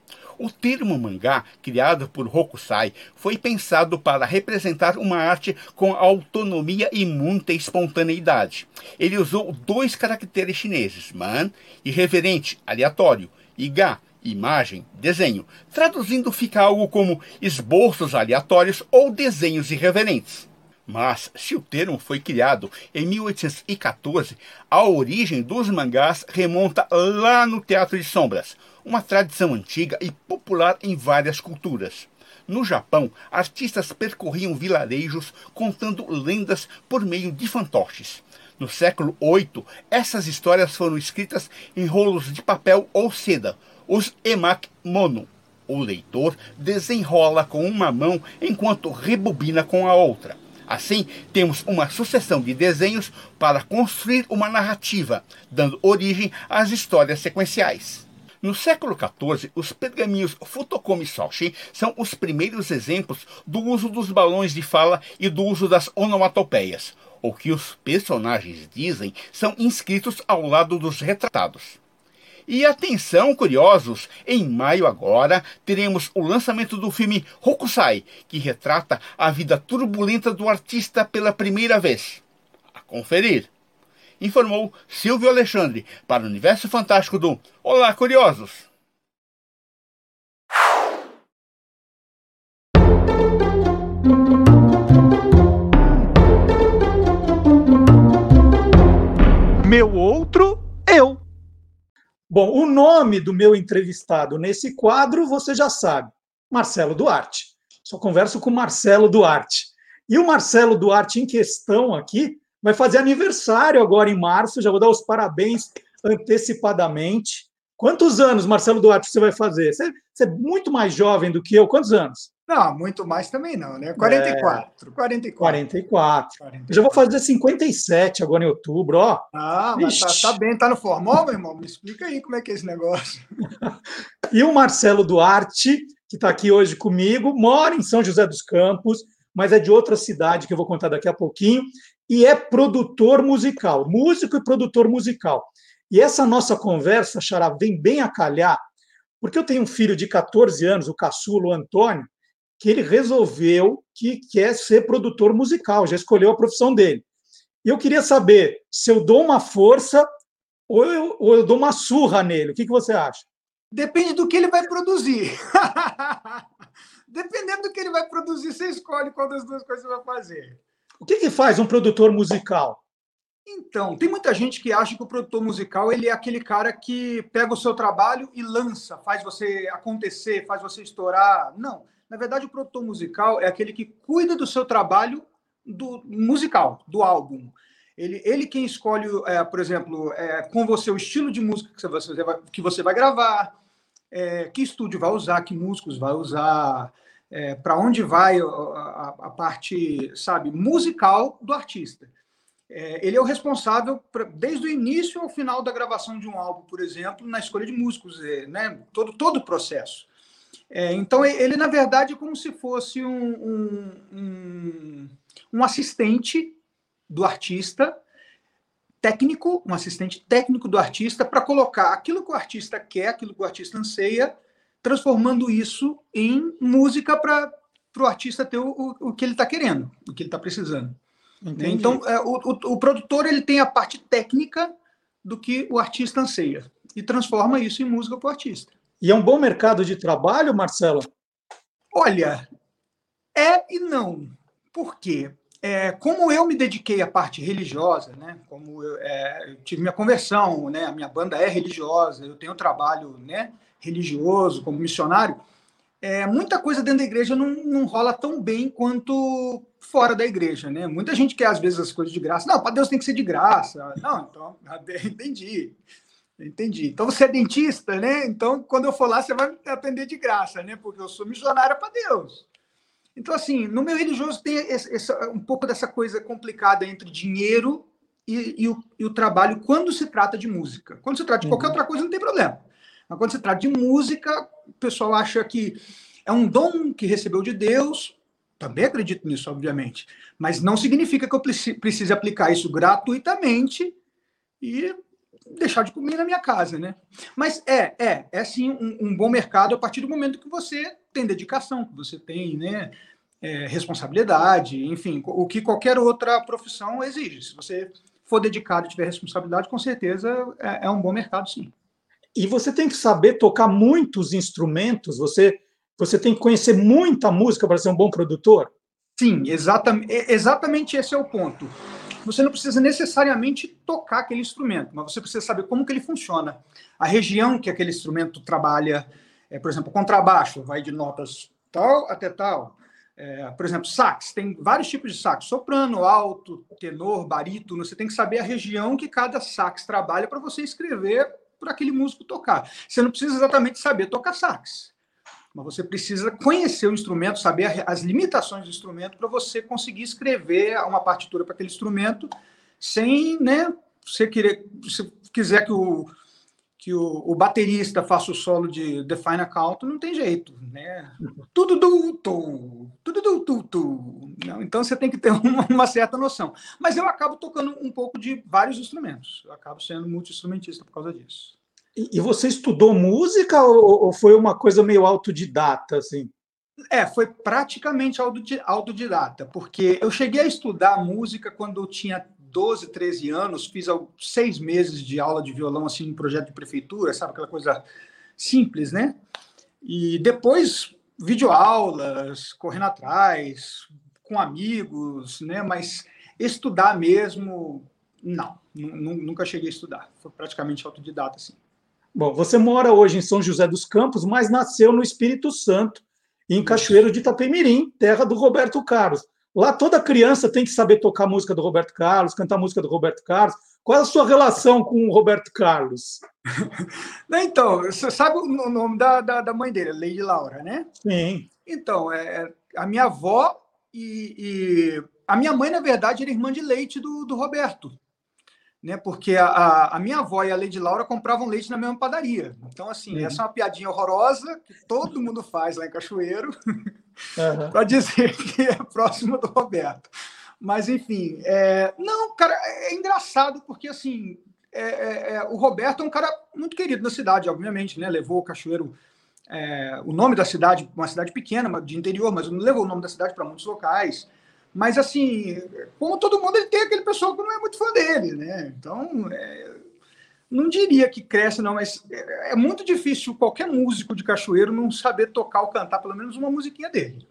O termo mangá, criado por Hokusai, foi pensado para representar uma arte com autonomia e muita espontaneidade. Ele usou dois caracteres chineses, man, irreverente, aleatório, e ga, imagem, desenho. Traduzindo fica algo como esboços aleatórios ou desenhos irreverentes. Mas, se o termo foi criado em 1814, a origem dos mangás remonta lá no Teatro de Sombras, uma tradição antiga e popular em várias culturas. No Japão, artistas percorriam vilarejos contando lendas por meio de fantoches. No século VIII, essas histórias foram escritas em rolos de papel ou seda, os emak mono. O leitor desenrola com uma mão enquanto rebobina com a outra. Assim, temos uma sucessão de desenhos para construir uma narrativa, dando origem às histórias sequenciais. No século XIV, os pergaminhos Futokomi Soshi são os primeiros exemplos do uso dos balões de fala e do uso das onomatopeias. O que os personagens dizem são inscritos ao lado dos retratados. E atenção, curiosos! Em maio agora teremos o lançamento do filme Hokusai, que retrata a vida turbulenta do artista pela primeira vez. A conferir! Informou Silvio Alexandre para o Universo Fantástico do Olá, curiosos! Meu outro eu. Bom, o nome do meu entrevistado nesse quadro você já sabe: Marcelo Duarte. Só converso com Marcelo Duarte. E o Marcelo Duarte em questão aqui vai fazer aniversário agora em março. Já vou dar os parabéns antecipadamente. Quantos anos, Marcelo Duarte, você vai fazer? Você, você é muito mais jovem do que eu. Quantos anos? Não, muito mais também não, né? 44. É, 44. 44. 44. Eu já vou fazer 57 agora em outubro, ó. Ah, mas tá, tá, bem, tá no formal, meu irmão? Me explica aí como é que é esse negócio. *laughs* e o Marcelo Duarte, que está aqui hoje comigo, mora em São José dos Campos, mas é de outra cidade que eu vou contar daqui a pouquinho, e é produtor musical, músico e produtor musical. E essa nossa conversa, Xará, vem bem a calhar, porque eu tenho um filho de 14 anos, o caçulo Antônio, que ele resolveu que quer ser produtor musical, já escolheu a profissão dele. E eu queria saber se eu dou uma força ou eu, ou eu dou uma surra nele. O que, que você acha? Depende do que ele vai produzir. *laughs* Dependendo do que ele vai produzir, você escolhe qual das duas coisas você vai fazer. O que, que faz um produtor musical? Então, tem muita gente que acha que o produtor musical ele é aquele cara que pega o seu trabalho e lança, faz você acontecer, faz você estourar. Não. Na verdade, o produtor musical é aquele que cuida do seu trabalho do musical, do álbum. Ele, ele quem escolhe, é, por exemplo, é, com você o estilo de música que você vai, que você vai gravar, é, que estúdio vai usar, que músicos vai usar, é, para onde vai a, a, a, parte, sabe, musical do artista. É, ele é o responsável, pra, desde o início ao final da gravação de um álbum, por exemplo, na escolha de músicos, é, né, todo, todo o processo. É, então, ele, na verdade, é como se fosse um, um, um, um assistente do artista, técnico, um assistente técnico do artista, para colocar aquilo que o artista quer, aquilo que o artista anseia, transformando isso em música para o artista ter o, o, o que ele está querendo, o que ele está precisando. Entendi. Então, é, o, o, o produtor ele tem a parte técnica do que o artista anseia e transforma isso em música para o artista. E é um bom mercado de trabalho, Marcelo? Olha, é e não. Por quê? É, como eu me dediquei à parte religiosa, né? Como eu, é, eu, tive minha conversão, né? A minha banda é religiosa, eu tenho trabalho, né? Religioso como missionário. É, muita coisa dentro da igreja não, não rola tão bem quanto fora da igreja, né? Muita gente quer às vezes as coisas de graça. Não, para Deus tem que ser de graça. Não, então *laughs* entendi. Entendi. Então você é dentista, né? Então quando eu for lá você vai atender de graça, né? Porque eu sou missionária para Deus. Então assim, no meu religioso tem esse, esse, um pouco dessa coisa complicada entre dinheiro e, e, o, e, o, trabalho quando se trata de música. Quando se trata de qualquer uhum. outra coisa não tem problema. Mas quando se trata de música, o pessoal acha que é um dom que recebeu de Deus. Também acredito nisso, obviamente. Mas não significa que eu precise aplicar isso gratuitamente e deixar de comer na minha casa, né? Mas é, é, é sim um, um, bom mercado a partir do momento que você tem dedicação, que você tem, né, é, responsabilidade, enfim, o que qualquer outra profissão exige. Se você for dedicado e tiver responsabilidade, com certeza é, é um bom mercado, sim. E você tem que saber tocar muitos instrumentos, você, você tem que conhecer muita música para ser um bom produtor? Sim, exatamente, exatamente esse é o ponto você não precisa necessariamente tocar aquele instrumento, mas você precisa saber como que ele funciona. A região que aquele instrumento trabalha, é, por exemplo, contrabaixo vai de notas tal até tal. É, por exemplo, sax, tem vários tipos de sax: soprano, alto, tenor, barítono. Você tem que saber a região que cada sax trabalha para você escrever para aquele músico tocar. Você não precisa exatamente saber tocar sax, mas você precisa conhecer o instrumento, saber as limitações do instrumento para você conseguir escrever uma partitura para aquele instrumento sem, né, você querer, se quiser que o que o, o, baterista faça o solo de Define a Count, não tem jeito, né? Tudo do tu, tudo do tu, tu. Então você tem que ter *laughs* uma, uma, certa noção. Mas eu acabo tocando um pouco de vários instrumentos. Eu acabo sendo multi-instrumentista por causa disso. E, e você estudou música ou, ou, foi uma coisa meio autodidata, assim? É, foi praticamente autodidata, porque eu cheguei a estudar música quando eu tinha 12, 13 anos, fiz seis meses de aula de violão assim em projeto de prefeitura, sabe aquela coisa simples, né? E depois videoaulas, correndo atrás, com amigos, né? Mas estudar mesmo, não, nunca cheguei a estudar. Foi praticamente autodidata assim. Bom, você mora hoje em São José dos Campos, mas nasceu no Espírito Santo, em Cachoeiro de Itapemirim, terra do Roberto Carlos. Lá toda criança tem que saber tocar música do Roberto Carlos, cantar música do Roberto Carlos. Qual é a sua relação com o Roberto Carlos? *laughs* então, você sabe o nome da, da, da, mãe dele, Lady Laura, né? Sim. Então, é, a minha avó e, e, a minha mãe, na verdade, era irmã de leite do, do Roberto né? Porque a, a, minha avó e a Lady Laura compravam leite na mesma padaria. Então, assim, uhum. essa é uma piadinha horrorosa que todo mundo faz lá em Cachoeiro *laughs* uhum. para dizer *laughs* que é próximo do Roberto. Mas, enfim, é... não, cara, é engraçado porque, assim, é, é, é, o Roberto é um cara muito querido na cidade, obviamente, né? Levou o Cachoeiro, é, o nome da cidade, uma cidade pequena, de interior, mas levou o nome da cidade para muitos locais. Mas, assim, como todo mundo, ele tem aquele pessoal que não é muito fã dele, né? Então, é, não diria que cresce, não, mas é, é muito difícil qualquer músico de cachoeiro não saber tocar ou cantar pelo menos uma musiquinha dele.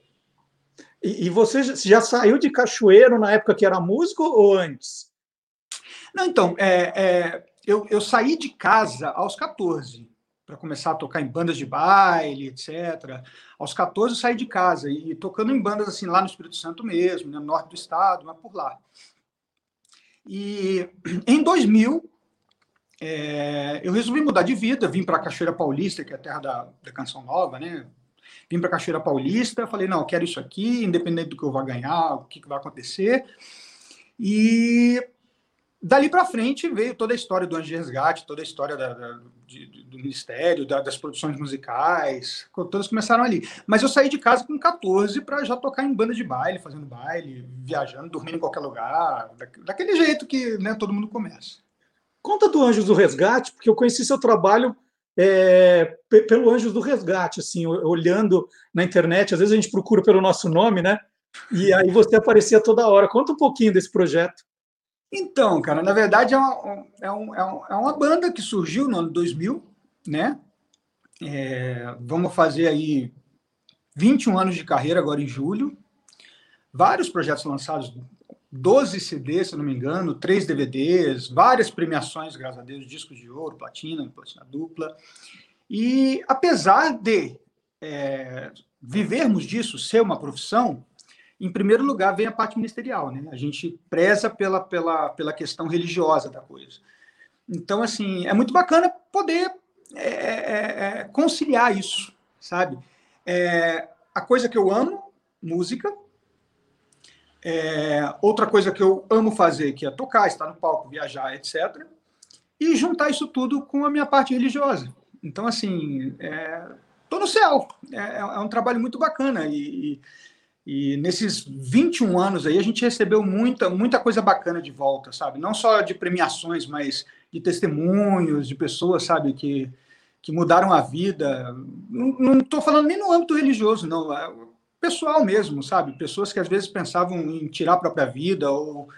E, e você já saiu de cachoeiro na época que era músico ou antes? Não, então, é, é, eu, eu saí de casa aos 14 para começar a tocar em bandas de baile, etc. Aos 14 saí de casa e tocando em bandas assim lá no Espírito Santo mesmo, né, no norte do estado, mas por lá. E *clears throat* em 2000 é, eu resolvi mudar de vida, vim para Cachoeira Paulista, que é a terra da, da canção nova, né? Vim para Cachoeira Paulista, falei, não, eu quero isso aqui, independente do que eu vou ganhar, o que, que vai acontecer. E Dali para frente veio toda a história do Anjo de Resgate, toda a história da, da, de, do Ministério, da, das produções musicais, todas começaram ali. Mas eu saí de casa com 14 para já tocar em banda de baile, fazendo baile, viajando, dormindo em qualquer lugar, daquele jeito que né, todo mundo começa. Conta do Anjos do Resgate, porque eu conheci seu trabalho é, pelo Anjos do Resgate, assim, olhando na internet, às vezes a gente procura pelo nosso nome, né? E aí você aparecia toda hora. Conta um pouquinho desse projeto. Então, cara, na verdade é uma, é, é, um, é uma banda que surgiu no ano 2000, né? É, vamos fazer aí 21 anos de carreira agora em julho. Vários projetos lançados, 12 CDs, se não me engano, 3 DVDs, várias premiações, graças a Deus, discos de ouro, platina, platina dupla. E apesar de é, vivermos disso, ser uma profissão, em primeiro lugar, vem a parte ministerial, né? A gente preza pela, pela, pela questão religiosa da coisa. Então, assim, é muito bacana poder é, é, é conciliar isso, sabe? É, a coisa que eu amo, música. É, outra coisa que eu amo fazer, que é tocar, estar no palco, viajar, etc. E juntar isso tudo com a minha parte religiosa. Então, assim, estou no céu. É, é, um trabalho muito bacana. E, e e nesses 21 anos aí, a gente recebeu muita, muita coisa bacana de volta, sabe? Não só de premiações, mas de testemunhos, de pessoas, sabe, que, que mudaram a vida. Não estou falando nem no âmbito religioso, não. Pessoal mesmo, sabe? Pessoas que às vezes pensavam em tirar a própria vida ou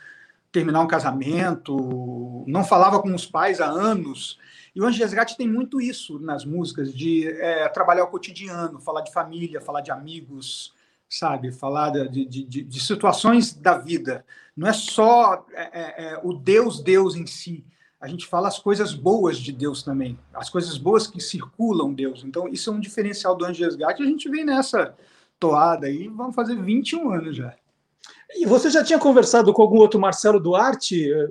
terminar um casamento, não falava com os pais há anos. E o Anjo Resgate tem muito isso nas músicas, de é, trabalhar o cotidiano, falar de família, falar de amigos, sabe? Falar de, de, de, de situações da vida. Não é só é, é, é, o Deus, Deus em si. A gente fala as coisas boas de Deus também, as coisas boas que circulam Deus. Então, isso é um diferencial do Anjo Resgate. A gente vem nessa toada aí, vamos fazer 21 anos já. E você já tinha conversado com algum outro Marcelo Duarte eh,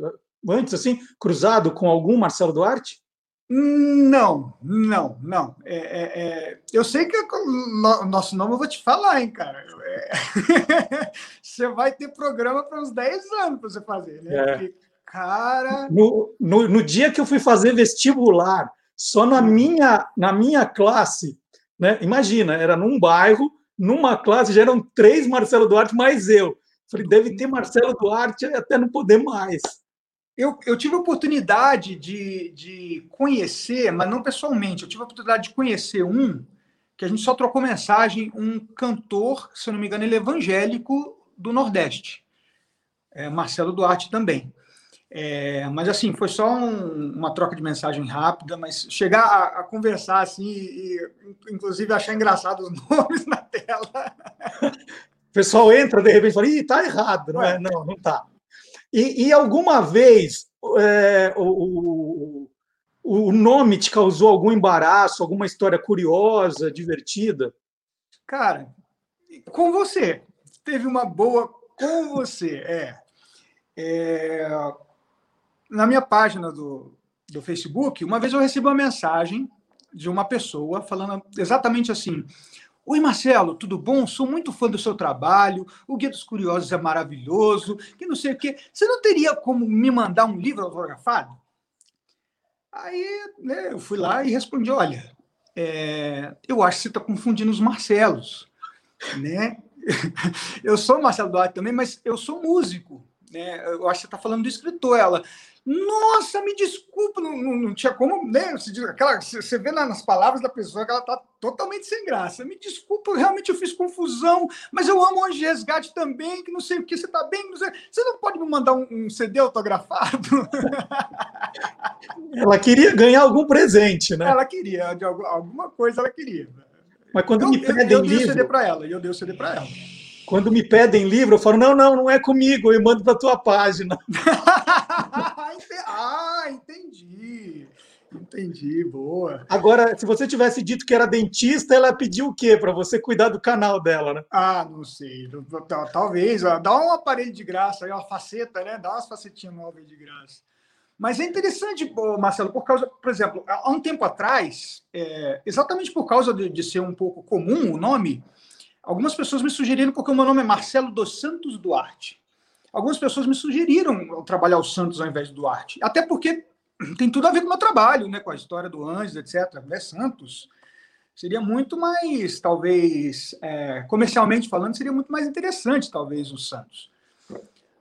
antes, assim, cruzado com algum Marcelo Duarte? Não, não, não. É, é, é, eu sei que o nosso nome eu vou te falar, hein, cara. É, *laughs* você vai ter programa para uns 10 anos para você fazer, né? É. Porque, cara. No, no, no dia que eu fui fazer vestibular, só na minha, na minha classe, né? Imagina, era num bairro, numa classe, já eram três Marcelo Duarte mais eu. Falei, deve ter Marcelo Duarte até não poder mais. Eu, eu tive a oportunidade de, de conhecer, mas não pessoalmente, eu tive a oportunidade de conhecer um que a gente só trocou mensagem, um cantor, se eu não me engano, ele é evangélico do Nordeste. É, Marcelo Duarte também. É, mas assim, foi só um, uma troca de mensagem rápida, mas chegar a, a conversar assim, e, inclusive achar engraçado os *laughs* nomes na tela. O pessoal entra de repente e fala, ih, tá errado, não é? Não, não tá. E, e alguma vez é, o, o, o nome te causou algum embaraço, alguma história curiosa, divertida? Cara, com você. Teve uma boa com você, é. é na minha página do, do Facebook, uma vez eu recebi uma mensagem de uma pessoa falando exatamente assim: Oi, Marcelo, tudo bom? Sou muito fã do seu trabalho. O Guia dos Curiosos é maravilhoso. Que não sei o quê. Você não teria como me mandar um livro autografado? Aí né, eu fui lá e respondi: Olha, é, eu acho que você está confundindo os Marcelos. Né? *laughs* Eu sou Marcelo Duarte também, mas eu sou músico. Né? Eu acho que você está falando do escritor. Ela, nossa, me desculpa, não, não, tinha como, né? Você, aquela, você vê nas palavras da pessoa que ela está totalmente sem graça. Me desculpa, realmente eu fiz confusão, mas eu amo hoje resgate também, que não sei o que, você está bem, não sei, você não pode me mandar um, um CD autografado? *laughs* Ela queria ganhar algum presente, né? Ela queria, de alguma coisa ela queria. Mas quando eu, me pedem eu, eu livro... dei o CD para ela, e eu dei o CD para ela. Quando me pedem livro, eu falo, não, não, não é comigo, eu mando para tua página. *laughs* *laughs* ah, entendi. Entendi, boa. Agora, se você tivesse dito que era dentista, ela pediu o quê para você cuidar do canal dela, né? Ah, não sei. Talvez. Dá um aparelho de graça, uma faceta, né? Dá umas facetinhas novas de graça. Mas é interessante, Marcelo, por causa, por exemplo, há um tempo atrás, é, exatamente por causa de, de ser um pouco comum o nome, Algumas pessoas me sugeriram, porque o meu nome é Marcelo dos Santos Duarte. Algumas pessoas me sugeriram trabalhar o Santos ao invés do Duarte. Até porque *clears throat* tem tudo a ver com o meu trabalho, né? com a história do Anjos, etc. É Santos. Seria muito mais, talvez, é, comercialmente falando, seria muito mais interessante, talvez, o Santos.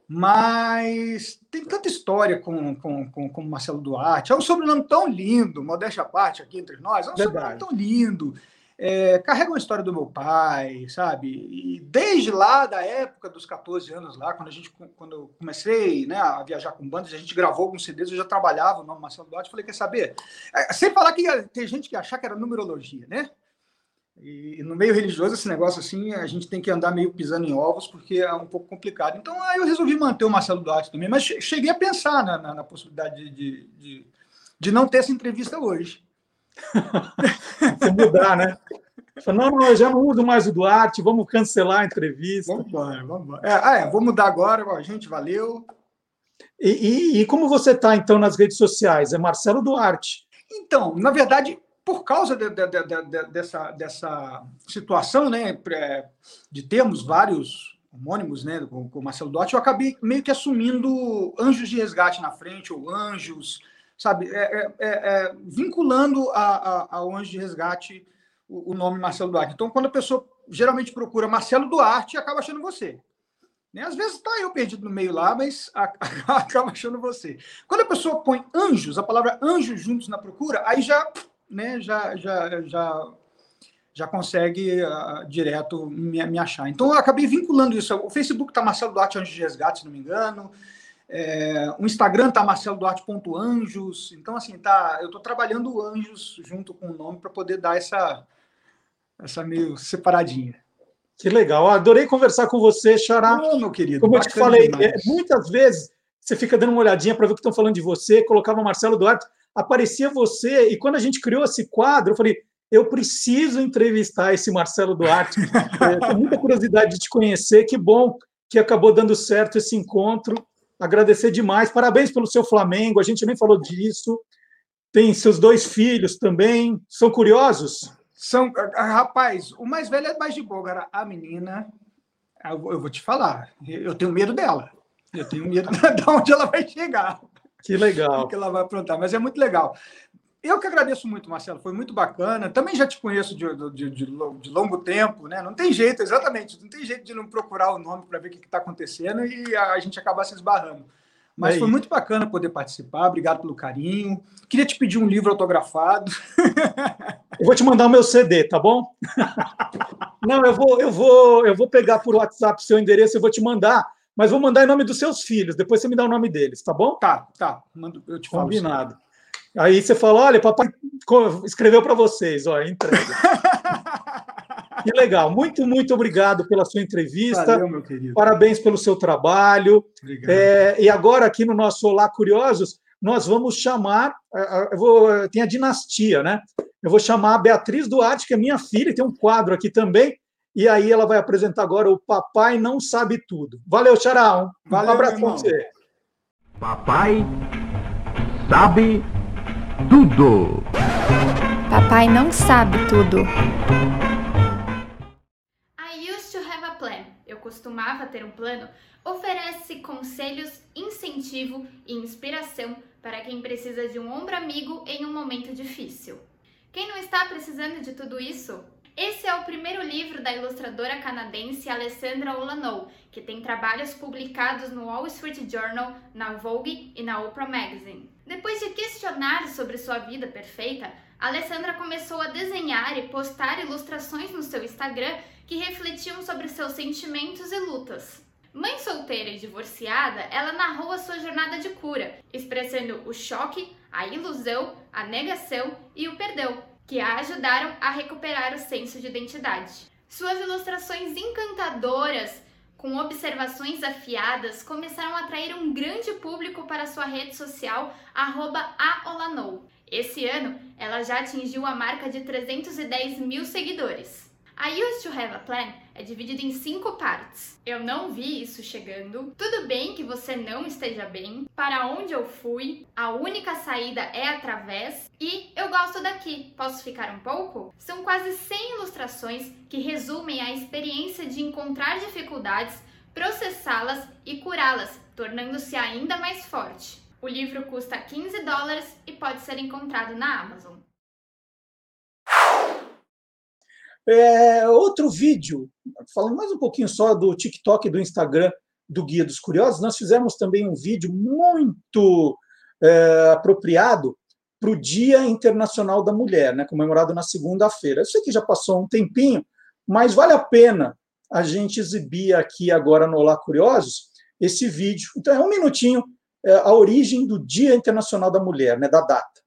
Mas tem tanta história com, com, com, com Marcelo Duarte. É um sobrenome tão lindo, modéstia à parte aqui entre nós. É um Verdade. sobrenome tão lindo é, carrega uma história do meu pai, sabe? E desde lá, da época dos 14 anos lá, quando a gente, quando eu comecei né, a viajar com bandas, a gente gravou alguns CDs, eu já trabalhava no Marcelo Duarte, falei, quer saber? É, sem falar que tem gente que achar que era numerologia, né? E no meio religioso, esse negócio assim, a gente tem que andar meio pisando em ovos, porque é um pouco complicado. Então, aí eu resolvi manter o Marcelo Duarte também, mas cheguei a pensar na, na, na possibilidade de, de, de não ter essa entrevista hoje. Se mudar, né? Não, não, eu já não uso mais o Duarte, vamos cancelar a entrevista. Vamos embora, vamos embora. É, ah, é, vou mudar agora, gente, valeu. E, e, e como você está, então, nas redes sociais? É Marcelo Duarte. Então, na verdade, por causa de, de, de, dessa, dessa situação, né, de termos vários homônimos, né, com, o Marcelo Duarte, eu acabei meio que assumindo Anjos de Resgate na frente, ou Anjos, sabe, é, é, é, é vinculando a, a, ao Anjo de Resgate o, o nome Marcelo Duarte. Então, quando a pessoa geralmente procura Marcelo Duarte, acaba achando você. Né? Às vezes está eu perdido no meio lá, mas *laughs* acaba achando você. Quando a pessoa põe anjos, a palavra anjos juntos na procura, aí já, né, já, já, já, já consegue uh, direto me, me, achar. Então eu acabei vinculando isso. O Facebook está Marcelo Duarte Anjos de Resgate, se não me engano. É, o Instagram está marceloduarte.anjos. Então, assim, tá, eu estou trabalhando anjos junto com o nome para poder dar essa, essa meio separadinha. Que legal. Adorei conversar com você, Xará. Oh, meu querido. Como eu te falei, é, muitas vezes você fica dando uma olhadinha para ver o que estão falando de você, colocava Marcelo Duarte, aparecia você, e quando a gente criou esse quadro, eu falei, eu preciso entrevistar esse Marcelo Duarte. *laughs* É, tenho muita curiosidade de te conhecer. Que bom que acabou dando certo esse encontro. Agradecer demais. Parabéns pelo seu Flamengo. A gente nem falou disso. Tem seus dois filhos também. São curiosos? São, rapaz, o mais velho é mais de boa. Agora, a menina, eu vou te falar, eu tenho medo dela. Eu tenho medo *laughs* de onde ela vai chegar. Que legal. O que ela vai aprontar. Mas é muito legal. Eu que agradeço muito, Marcelo, foi muito bacana. Também já te conheço de, de, de, de longo tempo, né? Não tem jeito, exatamente, não tem jeito de não procurar o nome para ver o que está acontecendo e a, a, gente acabar se esbarrando. Mas é foi muito bacana poder participar, obrigado pelo carinho. Queria te pedir um livro autografado. *laughs* Eu vou te mandar o meu CD, tá bom? *laughs* Não, eu vou, eu vou, eu vou pegar por WhatsApp seu endereço, eu vou te mandar, mas vou mandar em nome dos seus filhos. Depois você me dá o nome deles, tá bom? Tá, tá. Mando, eu te falo. Combinado. Aí você fala: olha, papai escreveu para vocês, ó, entrega. *laughs* que legal. Muito, muito obrigado pela sua entrevista. Valeu, meu querido. Parabéns pelo seu trabalho. É, e agora, aqui no nosso Olá Curiosos, nós vamos chamar. Eu vou, tem a dinastia, né? Eu vou chamar a Beatriz Duarte, que é minha filha, tem um quadro aqui também. E aí ela vai apresentar agora o Papai Não Sabe Tudo. Valeu, Xará. Um Valeu, abraço para você. Papai sabe tudo. Papai não sabe tudo. I used to have a plan. Eu costumava ter um plano. Oferece conselhos, incentivo e inspiração para quem precisa de um ombro amigo em um momento difícil. Quem não está precisando de tudo isso? Esse é o primeiro livro da ilustradora canadense Alessandra Olanou, que tem trabalhos publicados no Wall Street Journal, na Vogue e na Oprah Magazine. Depois de questionar sobre sua vida perfeita, Alessandra começou a desenhar e postar ilustrações no seu Instagram que refletiam sobre seus sentimentos e lutas. Mãe solteira e divorciada, ela narrou a sua jornada de cura, expressando o choque, a ilusão, a negação e o perdão, que a ajudaram a recuperar o senso de identidade. Suas ilustrações encantadoras, com observações afiadas, começaram a atrair um grande público para sua rede social, aolanou. Esse ano, ela já atingiu a marca de 310 mil seguidores. A Used to Have a Plan é dividida em cinco partes. Eu não vi isso chegando. Tudo bem que você não esteja bem. Para onde eu fui? A única saída é através. E eu gosto daqui. Posso ficar um pouco? São quase 100 ilustrações que resumem a experiência de encontrar dificuldades, processá-las e curá-las, tornando-se ainda mais forte. O livro custa 15 dólares e pode ser encontrado na Amazon. É, outro vídeo, falando mais um pouquinho só do TikTok e do Instagram do Guia dos Curiosos, nós fizemos também um vídeo muito é, apropriado para o Dia Internacional da Mulher, né, comemorado na segunda-feira. Eu sei que já passou um tempinho, mas vale a pena a gente exibir aqui agora no Olá Curiosos esse vídeo. Então, é um minutinho, é, a origem do Dia Internacional da Mulher, né, da data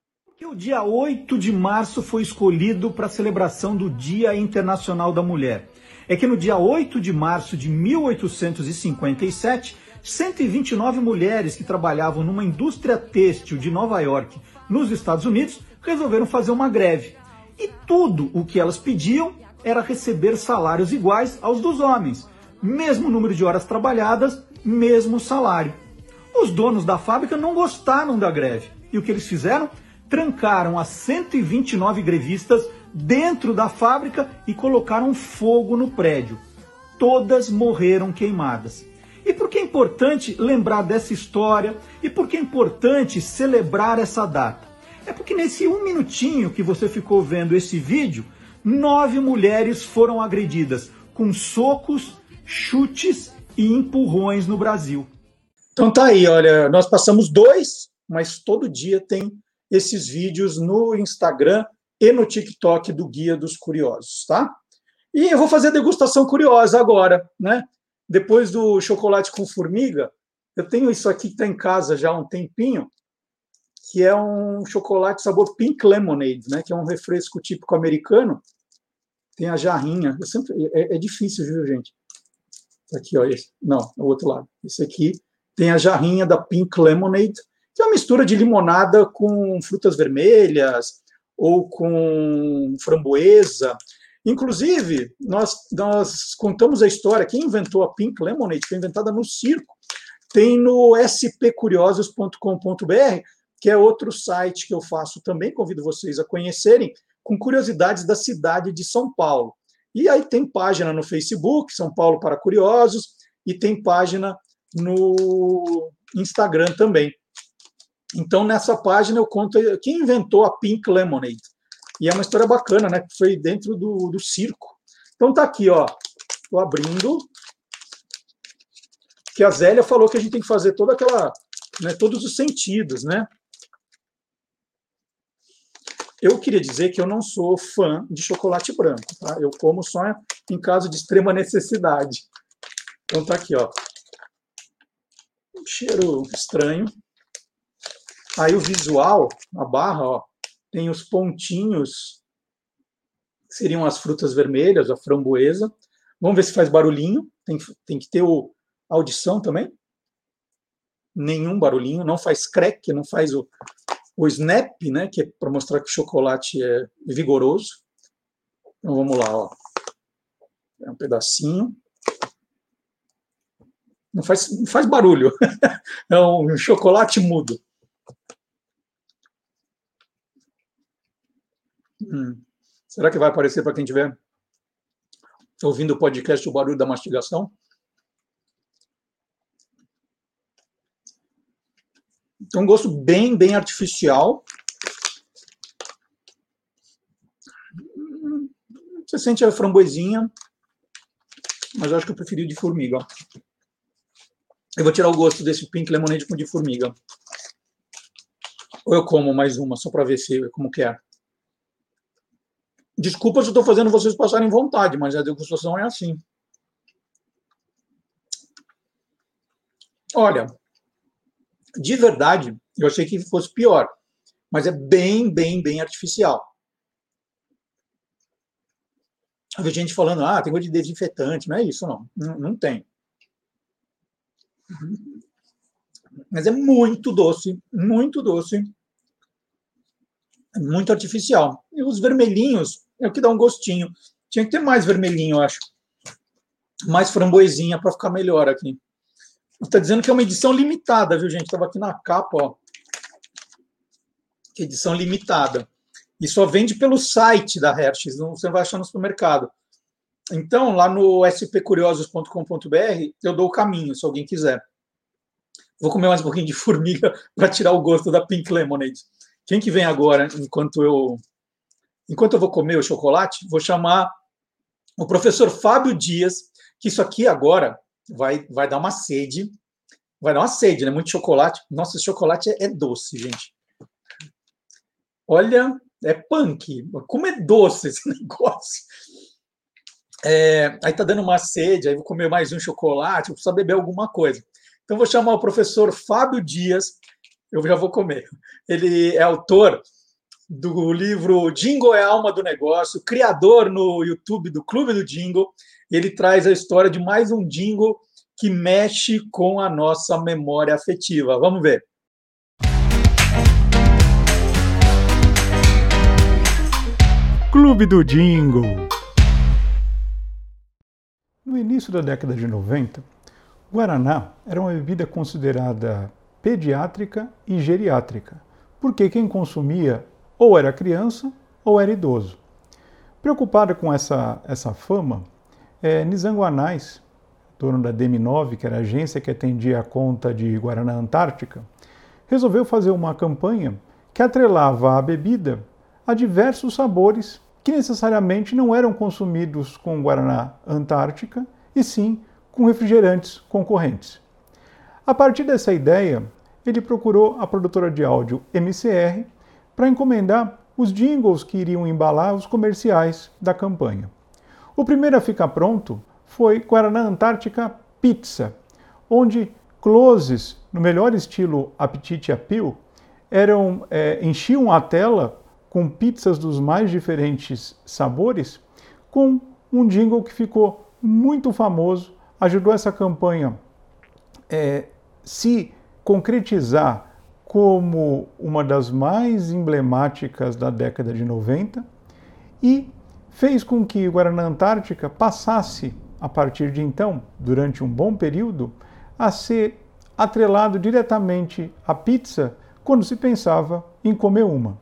que o dia 8 de março foi escolhido para a celebração do Dia Internacional da Mulher? É que no dia 8 de março de 1857, 129 mulheres que trabalhavam numa indústria têxtil de Nova York, nos Estados Unidos, resolveram fazer uma greve. E tudo o que elas pediam era receber salários iguais aos dos homens. Mesmo número de horas trabalhadas, mesmo salário. Os donos da fábrica não gostaram da greve. E o que eles fizeram? Trancaram as 129 grevistas dentro da fábrica e colocaram fogo no prédio. Todas morreram queimadas. E por que é importante lembrar dessa história? E por que é importante celebrar essa data? É porque nesse um minutinho que você ficou vendo esse vídeo, nove mulheres foram agredidas com socos, chutes e empurrões no Brasil. Então tá aí, olha, nós passamos dois, mas todo dia tem esses vídeos no Instagram e no TikTok do Guia dos Curiosos, tá? E eu vou fazer a degustação curiosa agora, né? Depois do chocolate com formiga, eu tenho isso aqui que está em casa já há um tempinho, que é um chocolate sabor pink lemonade, né? Que é um refresco típico americano. Tem a jarrinha. Eu sempre, é, é difícil, viu, gente? Aqui, ó, esse. Não, o outro lado. Esse aqui tem a jarrinha da pink lemonade que é uma mistura de limonada com frutas vermelhas, ou com framboesa. Inclusive, nós, nós contamos a história, quem inventou a Pink Lemonade foi inventada no circo. Tem no spcuriosos.com.br, que é outro site que eu faço também, convido vocês a conhecerem, com curiosidades da cidade de São Paulo. E aí tem página no Facebook, São Paulo para Curiosos, e tem página no Instagram também. Então, nessa página eu conto quem inventou a Pink Lemonade. E é uma história bacana, né? Foi dentro do, do circo. Então tá aqui, ó. Estou abrindo. Que a Zélia falou que a gente tem que fazer toda aquela. Né, todos os sentidos, né? Eu queria dizer que eu não sou fã de chocolate branco, tá? Eu como só em caso de extrema necessidade. Então tá aqui, ó. Um cheiro estranho. Aí o visual, a barra, ó, tem os pontinhos, que seriam as frutas vermelhas, a framboesa. Vamos ver se faz barulhinho. Tem, tem que ter o, a audição também. Nenhum barulhinho, não faz crack, não faz o, o snap, né, que é para mostrar que o chocolate é vigoroso. Então vamos lá, ó. É um pedacinho. Não faz, não faz barulho. *laughs* é um chocolate mudo. Hum. Será que vai aparecer para quem estiver ouvindo o podcast o barulho da mastigação? Então, um gosto bem, bem artificial. Você sente a framboesinha, mas eu acho que eu preferi de formiga. Eu vou tirar o gosto desse pink lemonade com de formiga. Ou eu como mais uma, só para ver se como que é. Desculpa se estou fazendo vocês passarem vontade, mas a degustação é assim. Olha, de verdade, eu achei que fosse pior, mas é bem, bem, bem artificial. Vi gente falando, ah, tem coisa de desinfetante, não é isso, não. Não, não tem. Mas é muito doce, muito doce, muito artificial. E os vermelhinhos é o que dá um gostinho. Tinha que ter mais vermelhinho, eu acho. Mais framboesinha para ficar melhor aqui. Está dizendo que é uma edição limitada, viu, gente? Estava aqui na capa, ó. Edição limitada. E só vende pelo site da Hershey's, não você vai achar no supermercado. Então, lá no spcuriosos.com.br, eu dou o caminho, se alguém quiser. Vou comer mais um pouquinho de *laughs* formiga para tirar o gosto da Pink Lemonade. Quem que vem agora, enquanto eu enquanto eu vou comer o chocolate, vou chamar o professor Fábio Dias, que isso aqui agora vai, vai dar uma sede. Vai dar uma sede, né? Muito chocolate. Nossa, chocolate é, é doce, gente. Olha, é punk. Como é doce esse *laughs* negócio. É, aí tá dando uma sede, aí vou comer mais um chocolate, vou precisar beber alguma coisa. Então vou chamar o professor Fábio Dias, eu já vou comer. Ele é autor do livro Jingle é a alma do negócio, criador no YouTube do Clube do Jingle. Ele traz a história de mais um jingle que mexe com a nossa memória afetiva. Vamos ver. Clube do Jingle. No início da década de 90, Guaraná era uma bebida considerada pediátrica e geriátrica, porque quem consumia ou era criança ou era idoso. Preocupada com essa, essa fama, é, Nizanguanais, dono da DM9, que era a agência que atendia a conta de Guaraná Antártica, resolveu fazer uma campanha que atrelava a bebida a diversos sabores que necessariamente não eram consumidos com Guaraná Antártica, e sim com refrigerantes concorrentes. A partir dessa ideia, ele procurou a produtora de áudio MCR para encomendar os jingles que iriam embalar os comerciais da campanha. O primeiro a ficar pronto foi Guaraná Antártica Pizza, onde closes, no melhor estilo Apetite Appeal, eram, é, enchiam a tela com pizzas dos mais diferentes sabores, com um jingle que ficou muito famoso, ajudou essa campanha é, se concretizar como uma das mais emblemáticas da década de 90 e fez com que Guaraná Antártica passasse, a partir de então, durante um bom período, a ser atrelado diretamente à pizza quando se pensava em comer uma.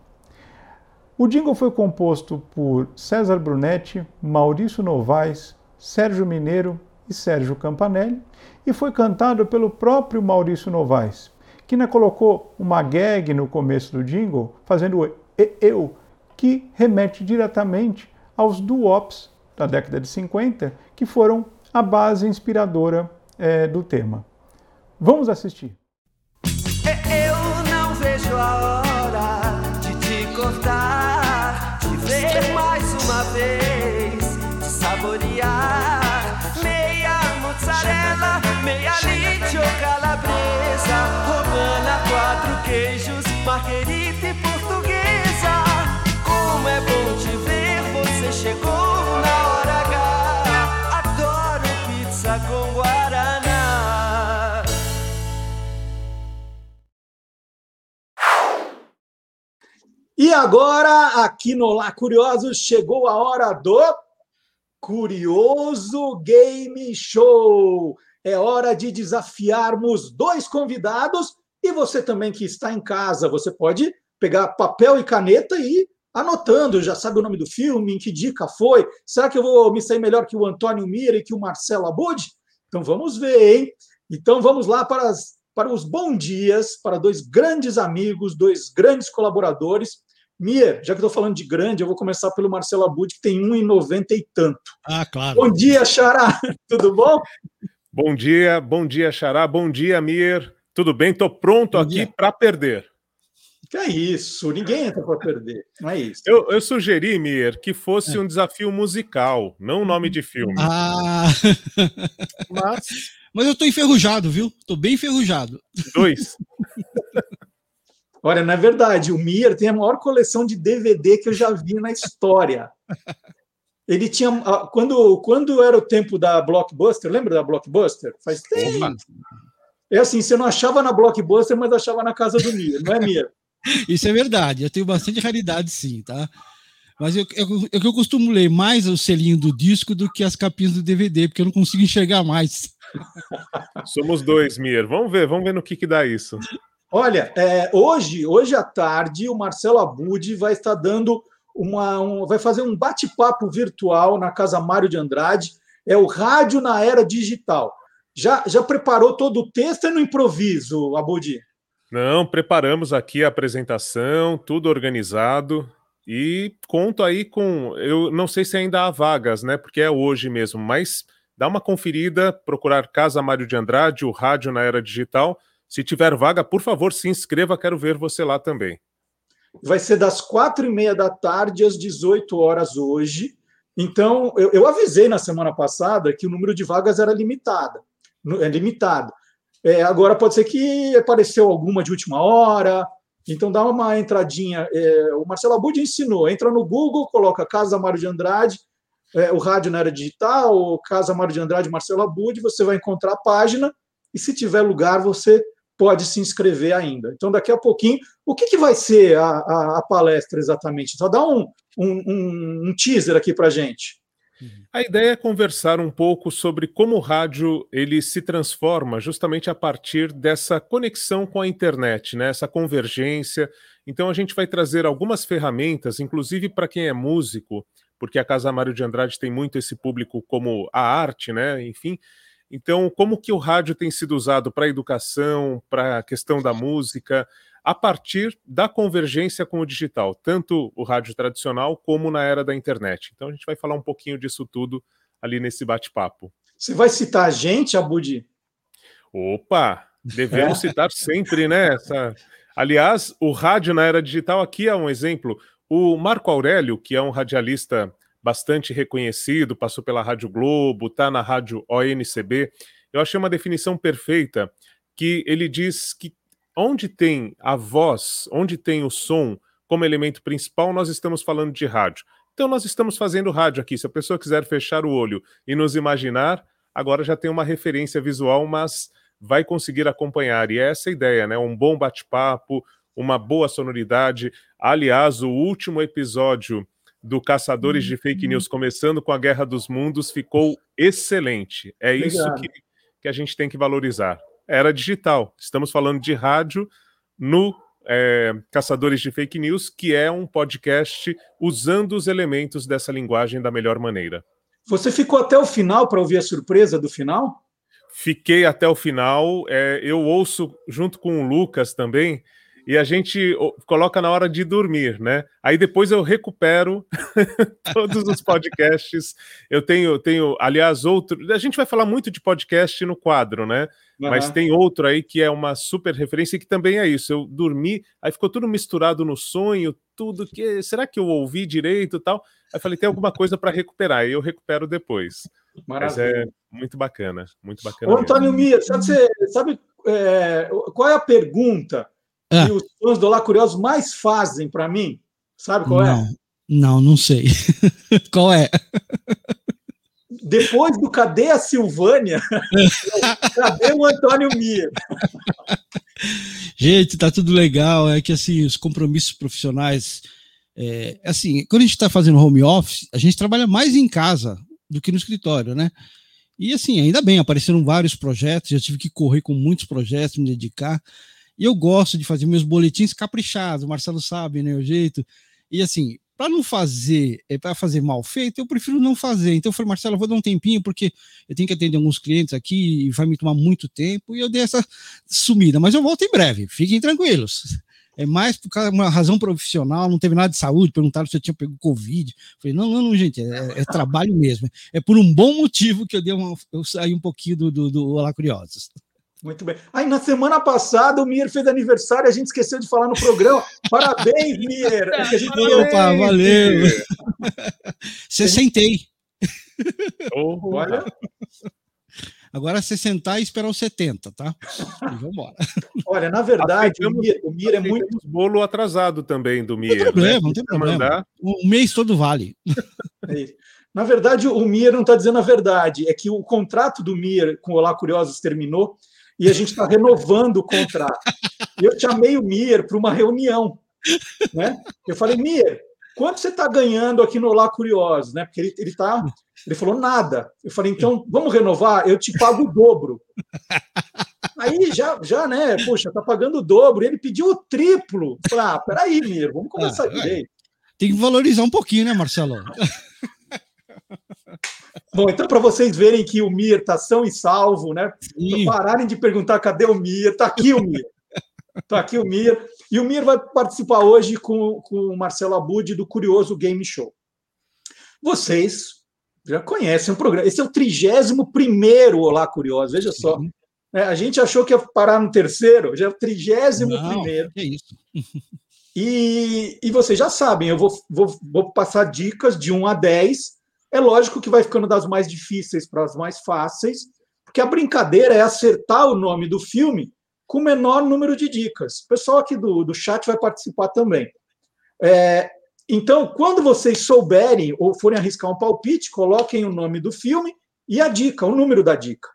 O jingle foi composto por César Brunetti, Maurício Novaes, Sérgio Mineiro e Sérgio Campanelli e foi cantado pelo próprio Maurício Novaes, ainda colocou uma gag no começo do jingle, fazendo eu, que remete diretamente aos doo-wops da década de 50, que foram a base inspiradora é, do tema. Vamos assistir. Eu não vejo a hora marguerita e portuguesa. Como é bom te ver, você chegou na hora H. Adoro pizza com guaraná. E agora, aqui no Lá Curiosos, chegou a hora do Curioso Game Show. É hora de desafiarmos dois convidados e você também que está em casa, você pode pegar papel e caneta e ir anotando, já sabe o nome do filme, em que dica foi. Será que eu vou me sair melhor que o Antônio Mira e que o Marcelo Abud? Então vamos ver, hein? Então vamos lá para, as, para os bons dias, para dois grandes amigos, dois grandes colaboradores. Mia, já que estou falando de grande, eu vou começar pelo Marcelo Abud, que tem 1,90 e tanto. Ah, claro. Bom dia, Xará. *laughs* Tudo bom? Bom dia, bom dia, Xará. Bom dia, Mir. Tudo bem? Estou pronto aqui para perder. Que é isso? Ninguém entra para perder. Não é isso. Eu, eu sugeri, Mir, que fosse um desafio musical, não um nome de filme. Ah, *laughs* Mas mas eu tô enferrujado, viu? Tô bem enferrujado. dois. *laughs* Olha, é verdade. O Mir tem a maior coleção de DVD que eu já vi na história. Ele tinha. ah, Quando, quando era o tempo da Blockbuster, lembra da Blockbuster? Faz tempo. É assim, você não achava na Blockbuster, mas achava na casa do Mir, não é, Mir? *laughs* Isso é verdade. Eu tenho bastante raridade, sim, tá? Mas eu, eu, eu, eu costumo ler mais o selinho do disco do que as capinhas do DVD, porque eu não consigo enxergar mais. *laughs* Somos dois, Mir. Vamos ver, vamos ver no que, que dá isso. Olha, é, hoje, hoje à tarde, o Marcelo Abud vai estar dando uma. um- vai fazer um bate-papo virtual na Casa Mário de Andrade. É o Rádio na Era Digital. Já, já preparou todo o texto e no improviso, Abud? Não, preparamos aqui a apresentação, tudo organizado. E conto aí com. Eu não sei se ainda há vagas, né? Porque é hoje mesmo, mas dá uma conferida, procurar Casa Mário de Andrade, o rádio na era digital. Se tiver vaga, por favor, se inscreva, quero ver você lá também. Vai ser das quatro e meia da tarde às 18 horas hoje. Então, eu, eu avisei na semana passada que o número de vagas era limitado. É limitado. É, agora pode ser que apareceu alguma de última hora. Então dá uma entradinha. É, o Marcelo Abud ensinou. Entra no Google, coloca Casa Mário de Andrade, é, o rádio na era digital, Casa Mário de Andrade, Marcelo Abud, você vai encontrar a página e se tiver lugar você pode se inscrever ainda. Então daqui a pouquinho, o que, que vai ser a, a- a palestra exatamente? Só dá um, um, um- teaser aqui para gente. A ideia é conversar um pouco sobre como o rádio ele se transforma justamente a partir dessa conexão com a internet, né? Essa convergência. Então a gente vai trazer algumas ferramentas, inclusive para quem é músico, porque a Casa Mário de Andrade tem muito esse público como a arte, né? Enfim. Então, como que o rádio tem sido usado para a educação, para a questão da música, a partir da convergência com o digital, tanto o rádio tradicional como na era da internet. Então a gente vai falar um pouquinho disso tudo ali nesse bate-papo. Você vai citar a gente, Abud? Opa, devemos citar sempre, né? Essa... *laughs* Aliás, o rádio na era digital aqui é um exemplo. O Marco Aurélio, que é um radialista bastante reconhecido, passou pela Rádio Globo, está na Rádio ONCB. Eu achei uma definição perfeita que ele diz que onde tem a voz, onde tem o som como elemento principal, nós estamos falando de rádio. Então nós estamos fazendo rádio aqui. Se a pessoa quiser fechar o olho e nos imaginar, agora já tem uma referência visual, mas vai conseguir acompanhar. E é essa a ideia, né? Um bom bate-papo, uma boa sonoridade. Aliás, o último episódio do Caçadores de Fake News, começando com a Guerra dos Mundos, ficou excelente. É isso Obrigado. que, que a gente tem que valorizar. Era digital. Estamos falando de rádio no é, Caçadores de Fake News, que é um podcast usando os elementos dessa linguagem da melhor maneira. Você ficou até o final para ouvir a surpresa do final? Fiquei até o final. é, eu ouço junto com o Lucas também. E a gente coloca na hora de dormir, né? Aí depois eu recupero *laughs* todos os podcasts. Eu tenho, tenho, aliás, outro. A gente vai falar muito de podcast no quadro, né? Mas Aham. tem outro aí que é uma super referência e que também é isso. Eu dormi, aí ficou tudo misturado no sonho, tudo que. Será que eu ouvi direito e tal? Aí falei, tem alguma coisa para recuperar, e eu recupero depois. Mas é Maravilha. muito bacana, muito bacana. Ô. Antônio Mir, sabe, sabe, é, qual é a pergunta Ah. que os fãs do Olá Curiosos mais fazem para mim? Sabe qual é? Não, não, não sei. *laughs* Qual é? Depois do Cadê a Silvânia? *laughs* cadê o Antônio Mir? Gente, tá tudo legal. É que assim, os compromissos profissionais. É, assim, quando a gente está fazendo home office, a gente trabalha mais em casa do que no escritório, né? E assim, ainda bem, apareceram vários projetos, já tive que correr com muitos projetos, me dedicar. E eu gosto de fazer meus boletins caprichados, o Marcelo sabe, né, o jeito. E assim, para não fazer, é para fazer mal feito, eu prefiro não fazer. Então eu falei, Marcelo, eu vou dar um tempinho porque eu tenho que atender alguns clientes aqui e vai me tomar muito tempo e eu dei essa sumida, mas eu volto em breve, fiquem tranquilos. *laughs* É mais por causa uma razão profissional, não teve nada de saúde, perguntaram se eu tinha pego Covid. Falei, não, não, não, gente, é, é trabalho mesmo. É por um bom motivo que eu dei uma, eu saí um pouquinho do, do, do Olá Curiosos. Muito bem. Aí, na semana passada, o Mir fez aniversário, a gente esqueceu de falar no programa. *laughs* Parabéns, Mir! É que a gente Opa, valeu! *laughs* Você sentei. Olha, Agora é você sentar e esperar os 70, tá? E vambora. olha, na verdade, o Mir, o Mir é muito. Bolo atrasado também do Não Mier. tem problema, né? não tem problema. mandar. Um mês todo vale. É isso. Na verdade, o Mir não está dizendo a verdade, é que o contrato do Mir com o Olá Curiosos terminou e a gente está renovando o contrato. E eu chamei o Mir para uma reunião. Né? Eu falei, Mir, quanto você está ganhando aqui no Olá Curiosos? Né? Porque ele, ele, tá, ele falou nada. Eu falei, então vamos renovar? Eu te pago o dobro. Aí já, já né? Poxa, tá pagando o dobro. Ele pediu o triplo. Eu falei, ah, peraí, Mir, vamos conversar Ah, direito. Tem que valorizar um pouquinho, né, Marcelo? Bom, então, para vocês verem que o Mir está são e salvo, né? Sim. Pararem de perguntar cadê o Mir, está aqui o Mir. Está aqui o Mir. E o Mir vai participar hoje com, com o Marcelo Abud do Curioso Game Show. Vocês já conhecem o programa. Esse é o 31 Olá Curioso, veja só. É, a gente achou que ia parar no terceiro, já é o 31 Não, é isso. e, e vocês já sabem, eu vou, vou, vou passar dicas de 1 a 10. É lógico que vai ficando das mais difíceis para as mais fáceis, porque a brincadeira é acertar o nome do filme com o menor número de dicas. O pessoal aqui do, do chat vai participar também. É, então, quando vocês souberem ou forem arriscar um palpite, coloquem o nome do filme e a dica, o número da dica.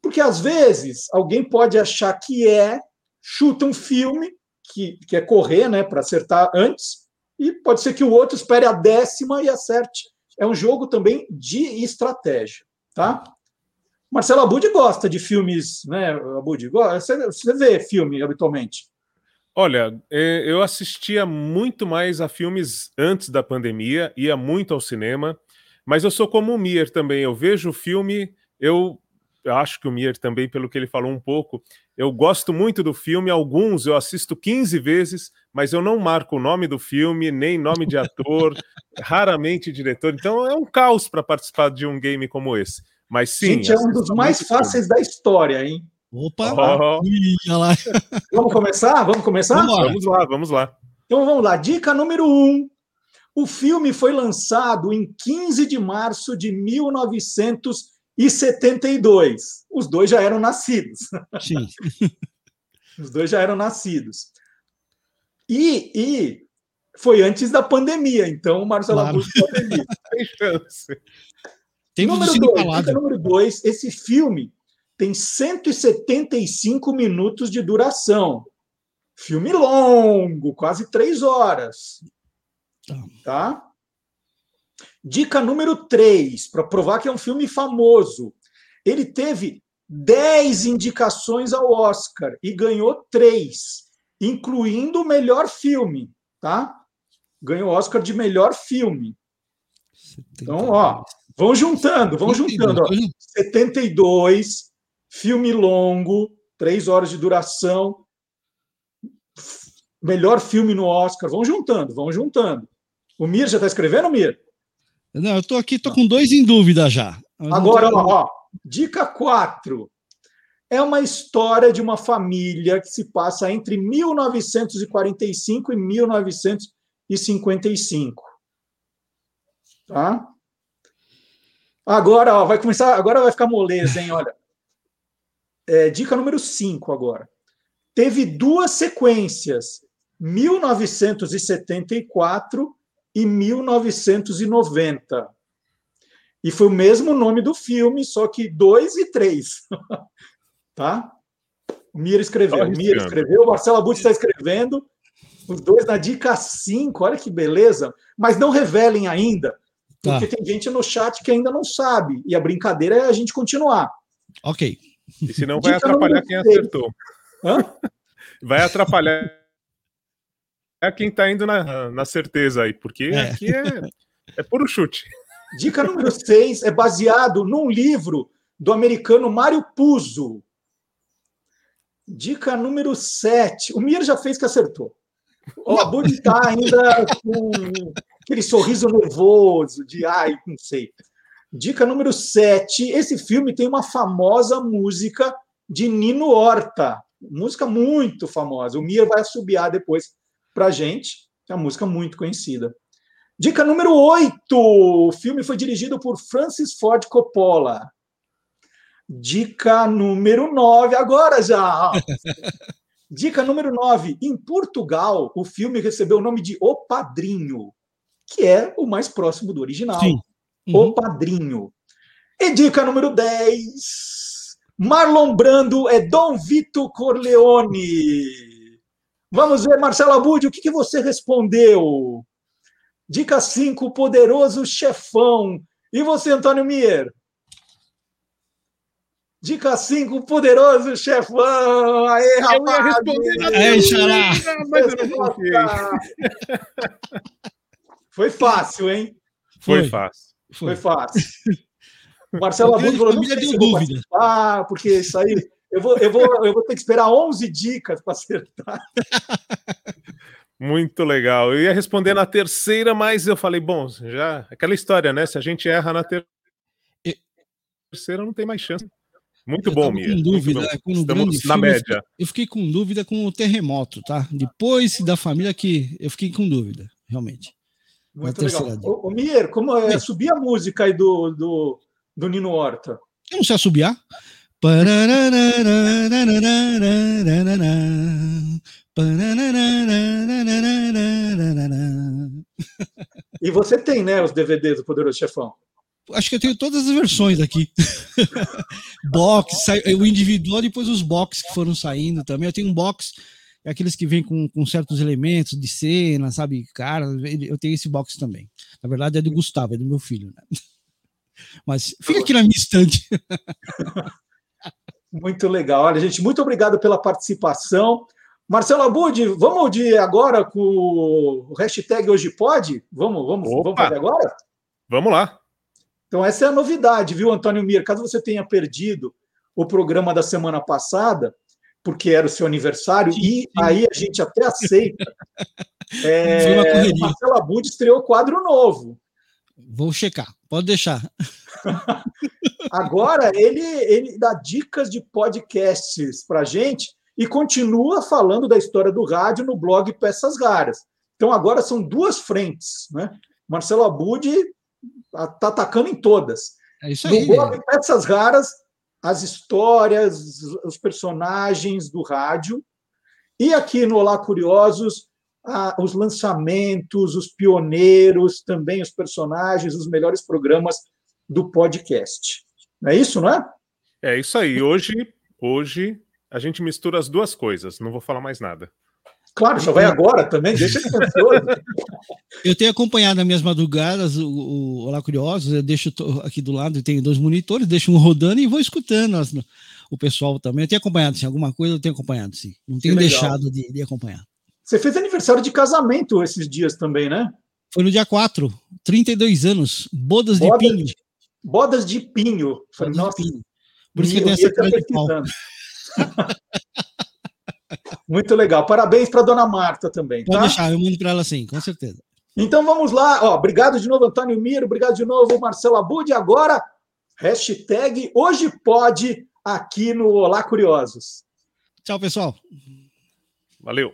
Porque às vezes alguém pode achar que é, chuta um filme, que, que é correr, né, para acertar antes, e pode ser que o outro espere a décima e acerte. É um jogo também de estratégia, tá? Marcelo Abud gosta de filmes, né, Abud? Você, vê filme habitualmente? Olha, é, eu assistia muito mais a filmes antes da pandemia, ia muito ao cinema, mas eu sou como o Mier também. Eu vejo filme, eu, eu acho que o Mier também, pelo que ele falou um pouco, eu gosto muito do filme, alguns eu assisto 15 vezes, mas eu não marco o nome do filme, nem nome de ator, *laughs* raramente diretor. Então é um caos para participar de um game como esse. Mas sim. Gente, é um dos mais fáceis da história, hein? Opa! Oh. Lá. *laughs* Vamos começar? Vamos começar? Vambora. Vamos lá, vamos lá. Então vamos lá. Dica número um. O filme foi lançado em 15 de março de 1972. Os dois já eram nascidos. Sim. *laughs* Os dois já eram nascidos. E, e foi antes da pandemia, então o Marcelo Claro. Augusto pode vir. *laughs* Tem chance. Tem número do dois, número dois, esse filme tem 175 minutos de duração. Filme longo, quase três horas. Tá? Dica número 3, para provar que é um filme famoso. Ele teve 10 indicações ao Oscar e ganhou três, incluindo o melhor filme, tá? Ganhou o Oscar de melhor filme. Então, ó, vão juntando, vão juntando. Ó. 72, filme longo, três horas de duração, melhor filme no Oscar. Vão juntando, vão juntando. O Mir já está escrevendo, Mir? Não, eu estou aqui, estou com dois em dúvida já. Agora, ó, ó, dica 4. É uma história de uma família que se passa entre 1945 e 1955. Tá? Agora, ó, vai começar, agora vai ficar moleza, hein? Olha. *laughs* É, dica número 5 agora. Teve duas sequências, 1974 e 1990. E foi o mesmo nome do filme, só que dois e três. *laughs* tá? O Mira escreveu. O Mira escreveu, o Marcelo Abut está escrevendo. Os dois na dica 5, olha que beleza. Mas não revelem ainda, porque tá. tem gente no chat que ainda não sabe. E a brincadeira é a gente continuar. Ok. E senão *laughs* vai dica atrapalhar quem acertou. Hã? Vai atrapalhar é quem está indo na, na certeza aí, porque é. aqui é, é puro chute. Dica número 6 é baseado num livro do americano Mário Puzo. Dica número 7. O Mir já fez que acertou. O Abud está ainda com aquele sorriso nervoso de ai, não sei. Dica número 7. Esse filme tem uma famosa música de Nino Horta. Música muito famosa. O Mir vai assobiar depois para a gente. É uma música muito conhecida. Dica número 8. O filme foi dirigido por Francis Ford Coppola. Dica número 9, agora já. *laughs* Dica número 9. Em Portugal, o filme recebeu o nome de O Padrinho, que é o mais próximo do original. Sim. Uhum. O Padrinho. E dica número 10. Marlon Brando é Dom Vito Corleone. Vamos ver, Marcelo Abud, o que, que você respondeu? Dica 5, poderoso chefão. E você, Antônio Mier? Dica 5, poderoso chefão. Aê, rapaz! Eu ia responder na Aê, xará. Mas eu não Foi fácil, hein? Foi, Foi fácil. Foi, fácil. O Marcelo Abud falou, não sei se dúvida. Ah, porque isso aí eu vou, eu vou, eu vou ter que esperar 11 dicas para acertar. *laughs* Muito legal. Eu ia responder na terceira, mas eu falei, bom, já aquela história, né? Se a gente erra na ter... terceira, não tem mais chance. Muito eu bom, Mia. Com dúvida, bom. Com Estamos na filme, média. Eu fiquei com dúvida com o terremoto, tá? Depois da família que eu fiquei com dúvida, realmente. Muito legal. Ô, ô Mier, como é, subir a música aí do, do, do Nino Horta? Eu não sei assobiar. E você tem, né, os DVDs do Poderoso Chefão? Acho que eu tenho todas as versões aqui. *laughs* box, o individual, depois os box que foram saindo também. Eu tenho um box, aqueles que vêm com, com certos elementos de cena, sabe? Cara, eu tenho esse box também. Na verdade é do Gustavo, é do meu filho, né? Mas fica aqui na minha estante. *laughs* Muito legal. Olha, gente, muito obrigado pela participação. Marcelo Abud, vamos de agora com o hashtag Hoje Pode? Vamos, vamos, vamos fazer agora? Vamos lá. Então, essa é a novidade, viu, Antônio Mir? Caso você tenha perdido o programa da semana passada, porque era o seu aniversário, e aí a gente até aceita. *laughs* é, Marcelo Abud estreou quadro novo. Vou checar, pode deixar. *laughs* Agora ele, ele dá dicas de podcasts para gente e continua falando da história do rádio no blog Peças Raras. Então agora são duas frentes, né? Marcelo Abud está atacando em todas. É isso aí. No blog Peças Raras, as histórias, os personagens do rádio. E aqui no Olá Curiosos, os lançamentos, os pioneiros, também os personagens, os melhores programas do podcast. Não é isso, não é? É isso aí. Hoje, hoje a gente mistura as duas coisas. Não vou falar mais nada. Claro, já vai agora também, deixa ele. *laughs* Eu tenho acompanhado nas minhas madrugadas o, o Olá Curiosos, eu deixo aqui do lado, tem dois monitores, deixo um rodando e vou escutando as- o pessoal também. Eu tenho acompanhado, sim, alguma coisa eu tenho acompanhado, sim. Não tenho deixado de, de acompanhar. Você fez aniversário de casamento esses dias também, né? Foi no dia 4, 32 anos, bodas de Bodas pinho. de- Bodas de pinho. Falei, nossa, Por isso que eu tem essa cara de pau. *laughs* Muito legal. Parabéns para dona Marta também, Pode tá? deixar, eu mando para ela sim, com certeza. Então vamos lá. Ó, obrigado de novo, Antônio Miro. Obrigado de novo, Marcelo Abud. Agora, hashtag hoje pode aqui no Olá Curiosos. Tchau, pessoal. Valeu.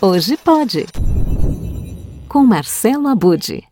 Hoje pode. Com Marcelo Abude.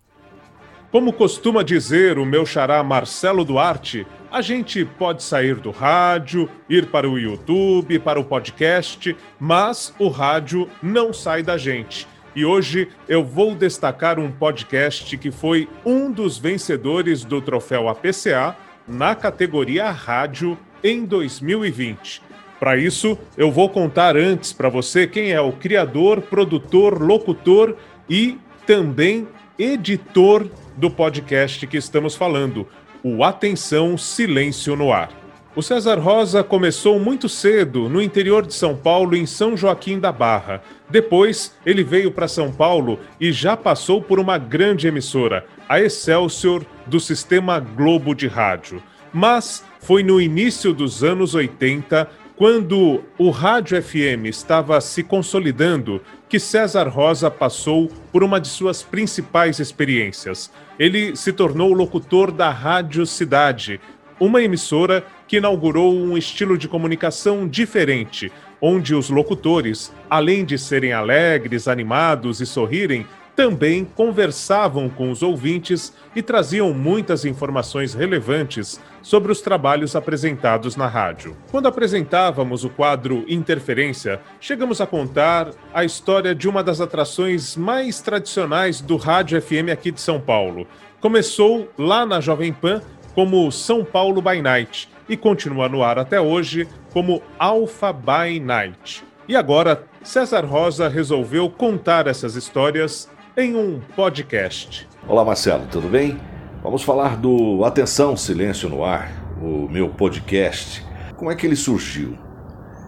Como costuma dizer o meu xará Marcelo Duarte, a gente pode sair do rádio, ir para o YouTube, para o podcast, mas o rádio não sai da gente. E hoje eu vou destacar um podcast que foi um dos vencedores do troféu APCA na categoria Rádio em 2020. Para isso, eu vou contar antes para você quem é o criador, produtor, locutor e também editor do podcast que estamos falando, o Atenção Silêncio no Ar. O César Rosa começou muito cedo no interior de São Paulo, em São Joaquim da Barra. Depois, ele veio para São Paulo e já passou por uma grande emissora, a Excelsior, do sistema Globo de Rádio. Mas foi no início dos anos 80, quando o rádio FM estava se consolidando, que César Rosa passou por uma de suas principais experiências. Ele se tornou locutor da Rádio Cidade, uma emissora que inaugurou um estilo de comunicação diferente, onde os locutores, além de serem alegres, animados e sorrirem, também conversavam com os ouvintes e traziam muitas informações relevantes sobre os trabalhos apresentados na rádio. Quando apresentávamos o quadro Interferência, chegamos a contar a história de uma das atrações mais tradicionais do rádio FM aqui de São Paulo. Começou lá na Jovem Pan como São Paulo by Night e continua no ar até hoje como Alpha by Night. E agora, César Rosa resolveu contar essas histórias em um podcast. Olá, Marcelo, tudo bem? Vamos falar do Atenção Silêncio no Ar, o meu podcast. Como é que ele surgiu?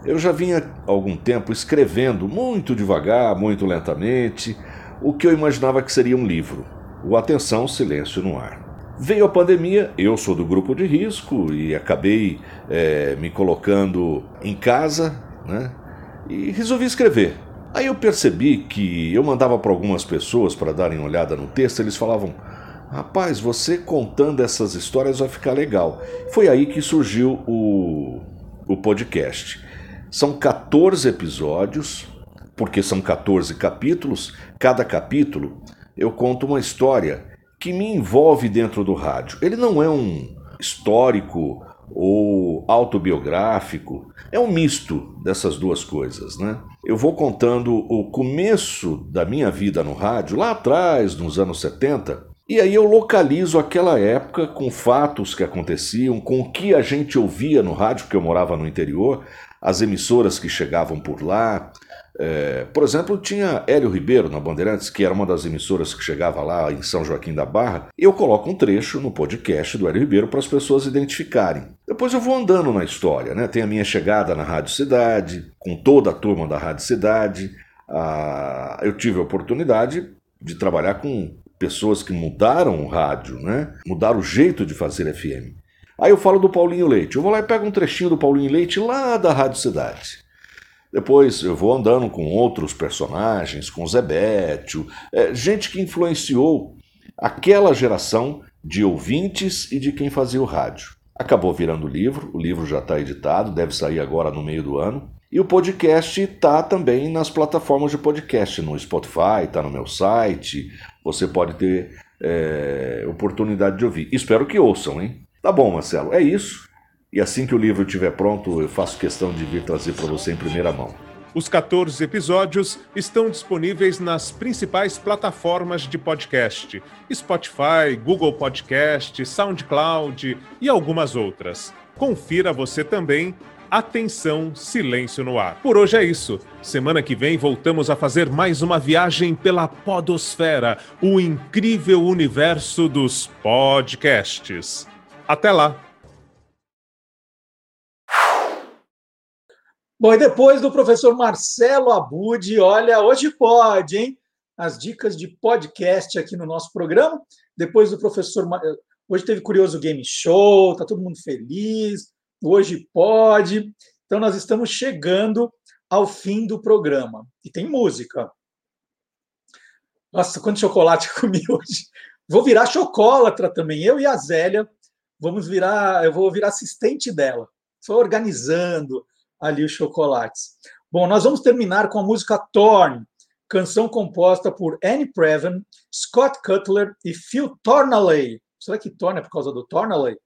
Eu já vinha há algum tempo escrevendo muito devagar, muito lentamente, o que eu imaginava que seria um livro, o Atenção Silêncio no Ar. Veio a pandemia, eu sou do grupo de risco e acabei eh, me colocando em casa, né? E resolvi escrever. Aí eu percebi que eu mandava para algumas pessoas para darem olhada no texto, eles falavam: Rapaz, você contando essas histórias vai ficar legal. Foi aí que surgiu o, o podcast. São 14 episódios, porque são 14 capítulos. Cada capítulo eu conto uma história que me envolve dentro do rádio. Ele não é um histórico ou autobiográfico, é um misto dessas duas coisas, né? Eu vou contando o começo da minha vida no rádio, lá atrás, nos anos 70, e aí eu localizo aquela época com fatos que aconteciam, com o que a gente ouvia no rádio, porque eu morava no interior, as emissoras que chegavam por lá. É, por exemplo, tinha Hélio Ribeiro na Bandeirantes, que era uma das emissoras que chegava lá em São Joaquim da Barra. Eu coloco um trecho no podcast do Hélio Ribeiro para as pessoas identificarem. Depois eu vou andando na história, né? Tem a minha chegada na Rádio Cidade, com toda a turma da Rádio Cidade. Ah, eu tive a oportunidade de trabalhar com pessoas que mudaram o rádio, né? Mudaram o jeito de fazer FM. Aí eu falo do Paulinho Leite. Eu vou lá e pego um trechinho do Paulinho Leite lá da Rádio Cidade. Depois eu vou andando com outros personagens, com Zé Bétio, é, gente que influenciou aquela geração de ouvintes e de quem fazia o rádio. Acabou virando livro, o livro já está editado, deve sair agora no meio do ano. E o podcast está também nas plataformas de podcast, no Spotify, está no meu site. Você pode ter é, oportunidade de ouvir. Espero que ouçam, hein? Tá bom, Marcelo, é isso. E assim que o livro estiver pronto, eu faço questão de vir trazer para você em primeira mão. Os 14 episódios estão disponíveis nas principais plataformas de podcast: Spotify, Google Podcast, SoundCloud e algumas outras. Confira você também. Atenção, silêncio no ar. Por hoje é isso. Semana que vem voltamos a fazer mais uma viagem pela Podosfera, o incrível universo dos podcasts. Até lá! Bom, e depois do professor Marcelo Abud, olha, hoje pode, hein? As dicas de podcast aqui no nosso programa. Depois do professor. Hoje teve Curioso Game Show, tá todo mundo feliz. Hoje pode. Então, nós estamos chegando ao fim do programa. E tem música. Nossa, quanto chocolate comi *laughs* hoje. Vou virar chocolatra também. Eu e a Zélia vamos virar. Eu vou virar assistente dela. Só organizando ali os chocolates. Bom, nós vamos terminar com a música Torn, canção composta por Annie Preven, Scott Cutler e Phil Tornalley. Será que Torn é por causa do Tornalley?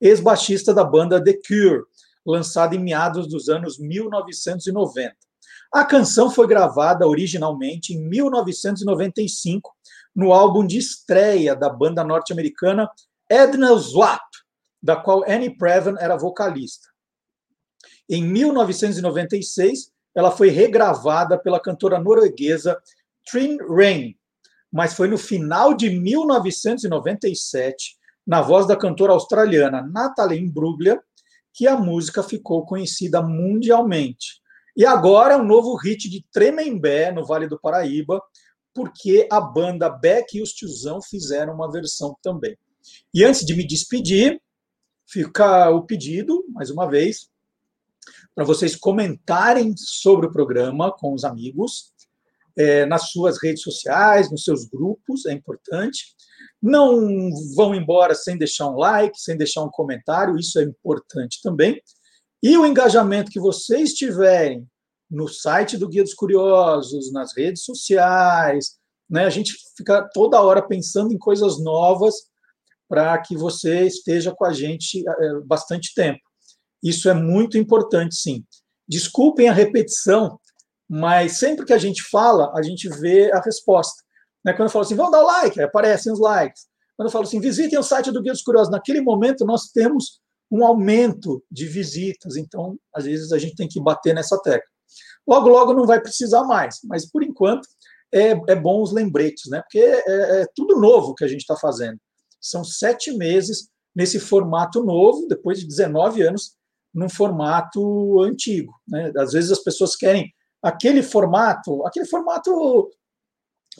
Ex-baixista da banda The Cure, lançada em meados dos anos 1990. A canção foi gravada originalmente em 1995 no álbum de estreia da banda norte-americana Edna Swap, da qual Annie Preven era vocalista. Em 1996, ela foi regravada pela cantora norueguesa Trine Rain, mas foi no final de 1997, na voz da cantora australiana Natalie Imbruglia, que a música ficou conhecida mundialmente. E agora um novo hit de Tremembé, no Vale do Paraíba, porque a banda Beck e os Tiozão fizeram uma versão também. E antes de me despedir, fica o pedido, mais uma vez, para vocês comentarem sobre o programa com os amigos, é, nas suas redes sociais, nos seus grupos, é importante. Não vão embora sem deixar um like, sem deixar um comentário, isso é importante também. E o engajamento que vocês tiverem no site do Guia dos Curiosos, nas redes sociais, né? A gente fica toda hora pensando em coisas novas para que você esteja com a gente é, bastante tempo. Isso é muito importante, sim. Desculpem a repetição, mas sempre que a gente fala, a gente vê a resposta. Né? Quando eu falo assim, vamos dar like, aparecem os likes. Quando eu falo assim, visitem o site do Guia dos Curiosos, naquele momento nós temos um aumento de visitas, então às vezes a gente tem que bater nessa tecla. Logo, logo não vai precisar mais, mas por enquanto é, é bom os lembretes, né? Porque é, é tudo novo que a gente está fazendo. São sete meses nesse formato novo, depois de 19 anos num formato antigo. Né? Às vezes as pessoas querem aquele formato, aquele formato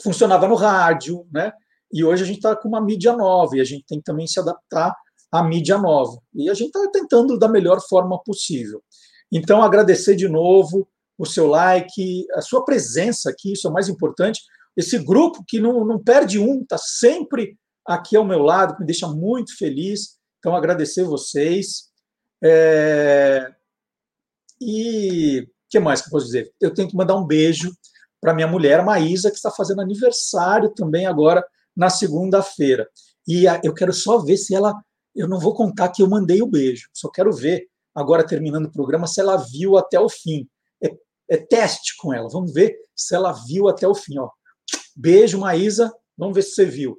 funcionava no rádio, né? E hoje a gente está com uma mídia nova e a gente tem que também se adaptar à mídia nova. E a gente está tentando da melhor forma possível. Então, agradecer de novo o seu like, a sua presença aqui, isso é o mais importante. Esse grupo que não, não perde um, está sempre aqui ao meu lado, me deixa muito feliz. Então, agradecer vocês. É... E o que mais que eu posso dizer? Eu tenho que mandar um beijo para minha mulher, Maísa, que está fazendo aniversário também agora na segunda-feira. E eu quero só ver se ela. Eu não vou contar que eu mandei o beijo, só quero ver, agora terminando o programa, se ela viu até o fim. É, é teste com ela, vamos ver se ela viu até o fim. Ó. Beijo, Maísa, vamos ver se você viu.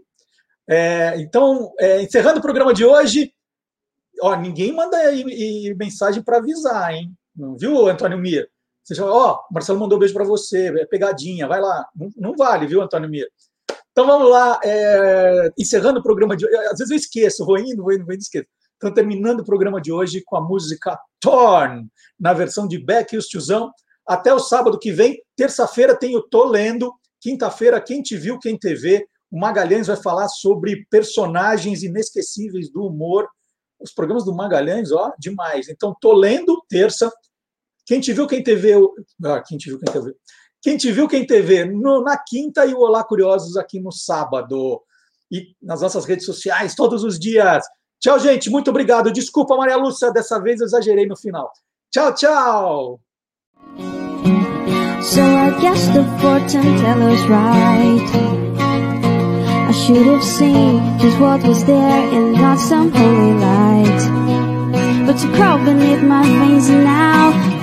É, então, é, encerrando o programa de hoje, ó, ninguém manda aí mensagem para avisar, hein? Não viu, Antônio Mia? Você fala, ó, Marcelo mandou um beijo para você, é pegadinha, vai lá. Não, não, vale, viu, Antônio Mia? Então vamos lá, é, encerrando o programa de hoje. Às vezes eu esqueço, vou indo, vou indo, vou indo, esqueço. Então, terminando o programa de hoje com a música Torn, na versão de Beck e os Tiozão. Até o sábado que vem. Terça-feira tem o Tô Lendo. Quinta-feira, Quem Te Viu, Quem TV. O Magalhães vai falar sobre personagens inesquecíveis do humor os programas do Magalhães, ó, demais. Então, tô lendo terça. Quem te viu, quem te viu. Ah, quem te viu, quem te viu. Quem te viu, quem te vê, no, na quinta e o Olá Curiosos aqui no sábado. E nas nossas redes sociais, todos os dias. Tchau, gente. Muito obrigado. Desculpa, Maria Lúcia, dessa vez eu exagerei no final. Tchau, tchau. So I guess the fortune teller's right. should have seen just what was there and not some holy light. To crawl beneath my veins now,